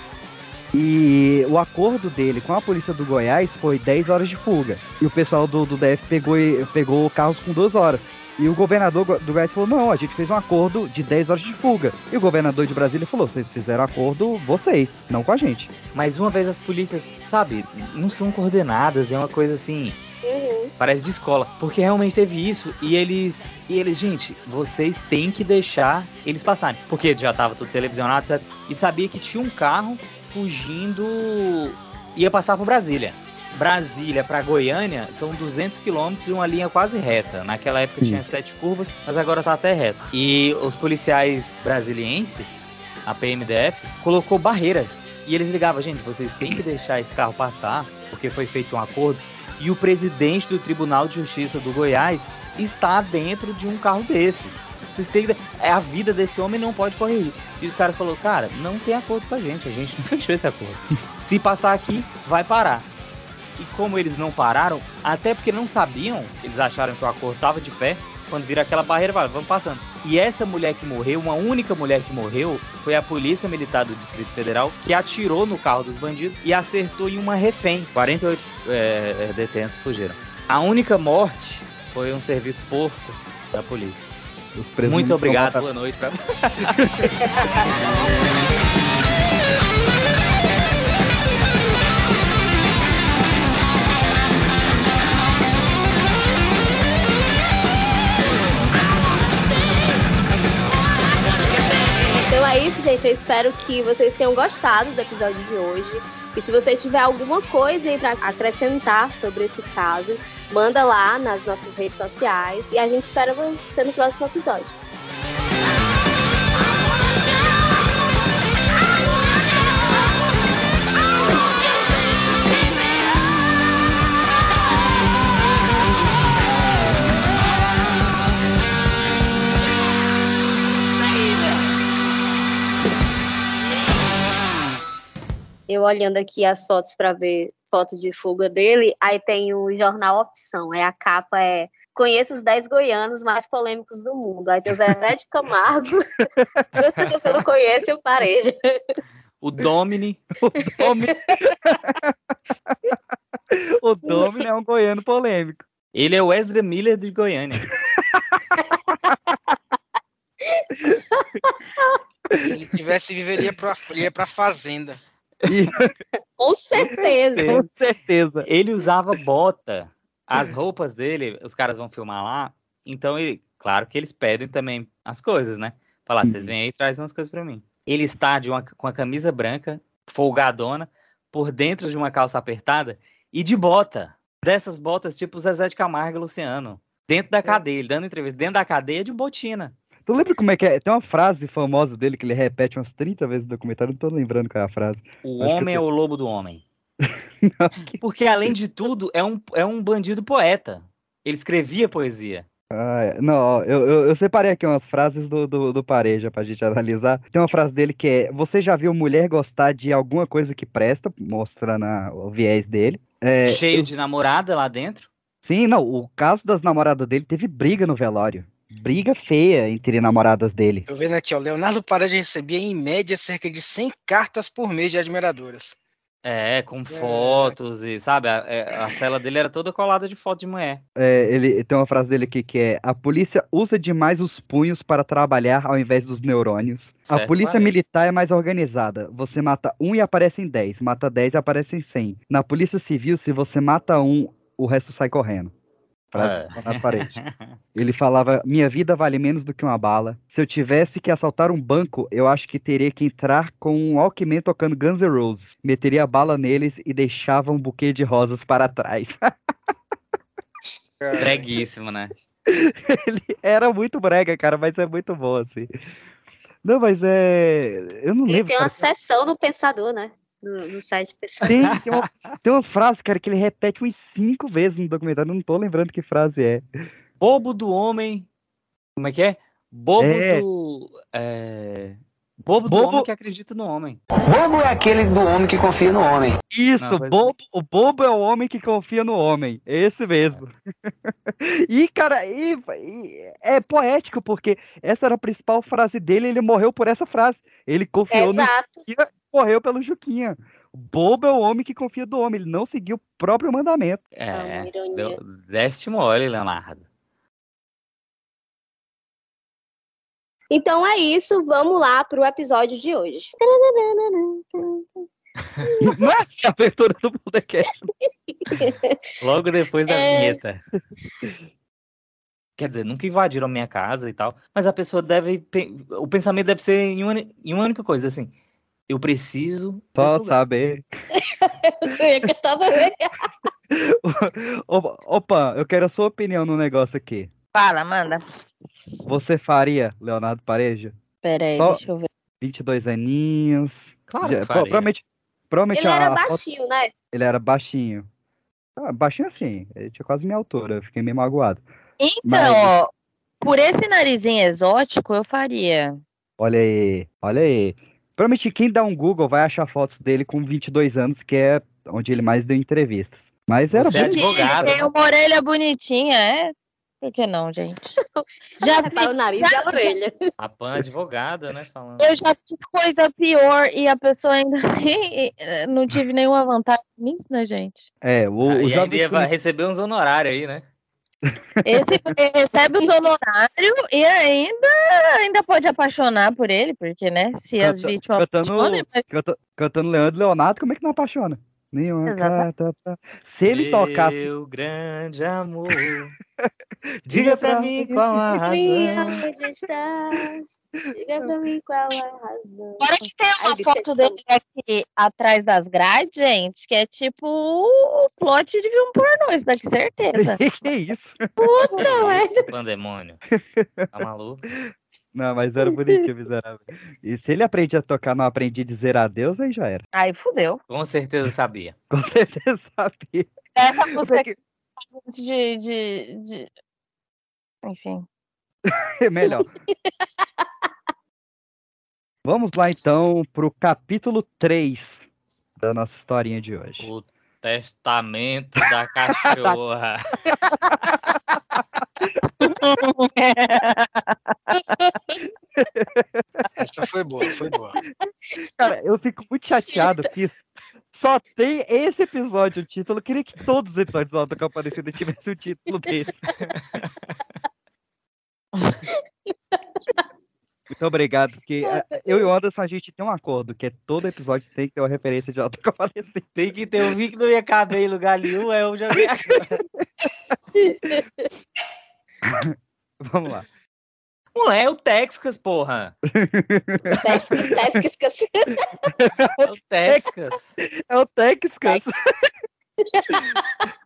E o acordo dele com a polícia do Goiás foi 10 horas de fuga. E o pessoal do, do DF pegou, pegou carros com 2 horas. E o governador go- do Goiás falou: não, a gente fez um acordo de 10 horas de fuga. E o governador de Brasília falou: vocês fizeram acordo vocês, não com a gente. Mais uma vez as polícias, sabe, não são coordenadas, é uma coisa assim. Uhum. Parece de escola. Porque realmente teve isso. E eles. E eles, gente, vocês têm que deixar eles passarem. Porque já tava tudo televisionado, certo? E sabia que tinha um carro fugindo. ia passar por Brasília. Brasília para Goiânia são 200 quilômetros e uma linha quase reta. Naquela época tinha sete curvas, mas agora tá até reto. E os policiais brasilienses, a PMDF, colocou barreiras. E eles ligavam, gente, vocês têm que deixar esse carro passar, porque foi feito um acordo. E o presidente do Tribunal de Justiça do Goiás está dentro de um carro desses. Vocês têm que... é A vida desse homem não pode correr risco. E os caras falaram, cara, não tem acordo com a gente, a gente não [laughs] fechou esse acordo. Se passar aqui, vai parar. E como eles não pararam, até porque não sabiam, eles acharam que o acordo estava de pé, quando vira aquela barreira, falaram, vamos passando. E essa mulher que morreu, uma única mulher que morreu, foi a Polícia Militar do Distrito Federal que atirou no carro dos bandidos e acertou em uma refém. 48 é, é, detentos fugiram. A única morte foi um serviço porco da polícia. Muito obrigado, boa noite pra... Então é isso, gente. Eu espero que vocês tenham gostado do episódio de hoje. E se você tiver alguma coisa aí para acrescentar sobre esse caso, manda lá nas nossas redes sociais. E a gente espera você no próximo episódio. Eu olhando aqui as fotos para ver foto de fuga dele, aí tem o jornal Opção, aí a capa é Conheça os 10 goianos mais polêmicos do mundo. Aí tem o Zezé de Camargo, [laughs] duas pessoas que eu não conheço e o Pareja. O Domini. [laughs] o Domini. o Domini é um goiano polêmico. Ele é o Ezra Miller de Goiânia. Se ele tivesse vivo, ele ia pra, ele ia pra fazenda. [laughs] Com certeza. Com certeza. Ele usava bota. As roupas dele, os caras vão filmar lá. Então, ele, claro que eles pedem também as coisas, né? Falar, vocês vêm aí e trazem umas coisas pra mim. Ele está de uma, com a camisa branca, folgadona, por dentro de uma calça apertada e de bota. Dessas botas tipo Zezé de Camargo e Luciano. Dentro da cadeia, ele dando entrevista, dentro da cadeia de botina. Tu lembra como é que é? Tem uma frase famosa dele que ele repete umas 30 vezes no documentário, não tô lembrando qual é a frase. O Acho homem é eu o lobo do homem. [laughs] Porque, além de tudo, é um, é um bandido poeta. Ele escrevia poesia. Ah, é. não, eu, eu, eu separei aqui umas frases do, do, do Pareja pra gente analisar. Tem uma frase dele que é: Você já viu mulher gostar de alguma coisa que presta? Mostrando a- o viés dele. É, Cheio eu- de namorada lá dentro. Sim, não, o caso das namoradas dele teve briga no velório. Briga feia entre namoradas dele. Tô vendo aqui, ó. Leonardo Paredes recebia em média cerca de 100 cartas por mês de admiradoras. É, com fotos e, sabe, a, é, a cela dele era toda colada de foto de mulher. É, ele tem uma frase dele aqui que é: A polícia usa demais os punhos para trabalhar ao invés dos neurônios. a Certo, polícia Pareja. militar é mais organizada. Você mata um e aparecem 10, mata 10 e aparecem 100. Na polícia civil, se você mata um, o resto sai correndo. Frase É. na parede. [laughs] Ele falava: Minha vida vale menos do que uma bala. Se eu tivesse que assaltar um banco, eu acho que teria que entrar com um Walkman tocando Guns N' Roses. Meteria a bala neles e deixava um buquê de rosas para trás. [laughs] Breguíssimo, né? [laughs] Ele era muito brega, cara, mas é muito bom, assim. Não, mas é. Eu não Ele lembro. tem uma cara. sessão no Pensador, né? No, no site Pensador. Tem, [laughs] tem, uma, tem uma frase, cara, que ele repete umas cinco vezes no documentário, não tô lembrando que frase é. Bobo do homem. Como é que é? Bobo É. do. é, Bobo do Bobo- homem que acredita no homem. Bobo é aquele do homem que confia no homem. Isso, Não, bobo, o bobo é o homem que confia no homem. É esse mesmo. [laughs] e, cara, e, e é poético, porque essa era a principal frase dele, ele morreu por essa frase. Ele confiou no Exato. Juquinha, morreu pelo Juquinha. Bobo é o homem que confia do homem, ele não seguiu o próprio mandamento. É, ironia. deu, deste mole, Leonardo. Então é isso, vamos lá pro episódio de hoje. [laughs] Não é a abertura do podcast. [laughs] Logo depois da É. vinheta. Quer dizer, nunca invadiram a minha casa e tal, mas a pessoa deve. O pensamento deve ser em uma, em uma única coisa, assim. Eu preciso. Só saber. [laughs] Eu tava vendo. Opa, opa, eu quero a sua opinião no negócio aqui. Fala, manda. Você faria, Leonardo Pareja? Pera aí, Só- deixa eu ver. 22 aninhos. Claro Já- faria. provavelmente, provavelmente Ele a- era a baixinho, né? ele era baixinho. Ah, baixinho assim, ele tinha quase minha altura, eu fiquei meio magoado. Então, Mas- ó, por esse narizinho exótico, eu faria. Olha aí, olha aí. Provavelmente quem dá um Google vai achar fotos dele com 22 anos, que é onde ele mais deu entrevistas. Mas era Você é advogado. Tem uma orelha bonitinha, é? Por que não, gente? [laughs] Já o fiz, nariz e a orelha. A Pan advogada, né? Falando. eu já fiz coisa pior e a pessoa ainda [laughs] não tive nenhuma vantagem nisso, né, gente? É, o, Ah, o e Jovem ainda ia receber uns honorários aí, né? Esse recebe os honorários e ainda, ainda pode apaixonar por ele, porque, né? Se as Canta- vítimas cantando, mas canta- cantando Leandro Leonardo, como é que não apaixona? Nenhuma Exatamente. carta pra- Se ele tocasse. Meu grande amor. [laughs] Diga pra mim qual a [laughs] razão. Diga pra mim qual é a razão. Fora que tem Ai, uma bicho, foto dele aqui atrás das grades, gente, que é tipo o plot de um pornô, isso daqui, certeza. [laughs] que isso? Puta, Esse pandemônio. Tá maluco? Não, mas era bonitinho, miserável. E se ele aprende a tocar, não aprendi a dizer adeus, aí já era. Aí fudeu. Com certeza sabia. [laughs] Com certeza sabia. Essa música aqui de, de, de... Enfim. É [laughs] melhor. Vamos lá então pro capítulo 3 da nossa historinha de hoje. O testamento da [laughs] cachorra. Essa foi boa, foi boa. Cara, eu fico muito chateado que só tem esse episódio o título. Eu queria que todos os episódios do Auto Compadecida tivessem o título desse. [laughs] [laughs] Muito obrigado, porque eh, eu e o Anderson a gente tem um acordo, que é todo episódio tem que ter uma referência de Auto Compadecida. Tem que ter, eu vi que não ia caber em lugar nenhum, aí eu joguei agora. Vamos lá. Não é o Texas, porra. Tescas. É o Texas. É o Texas. [laughs]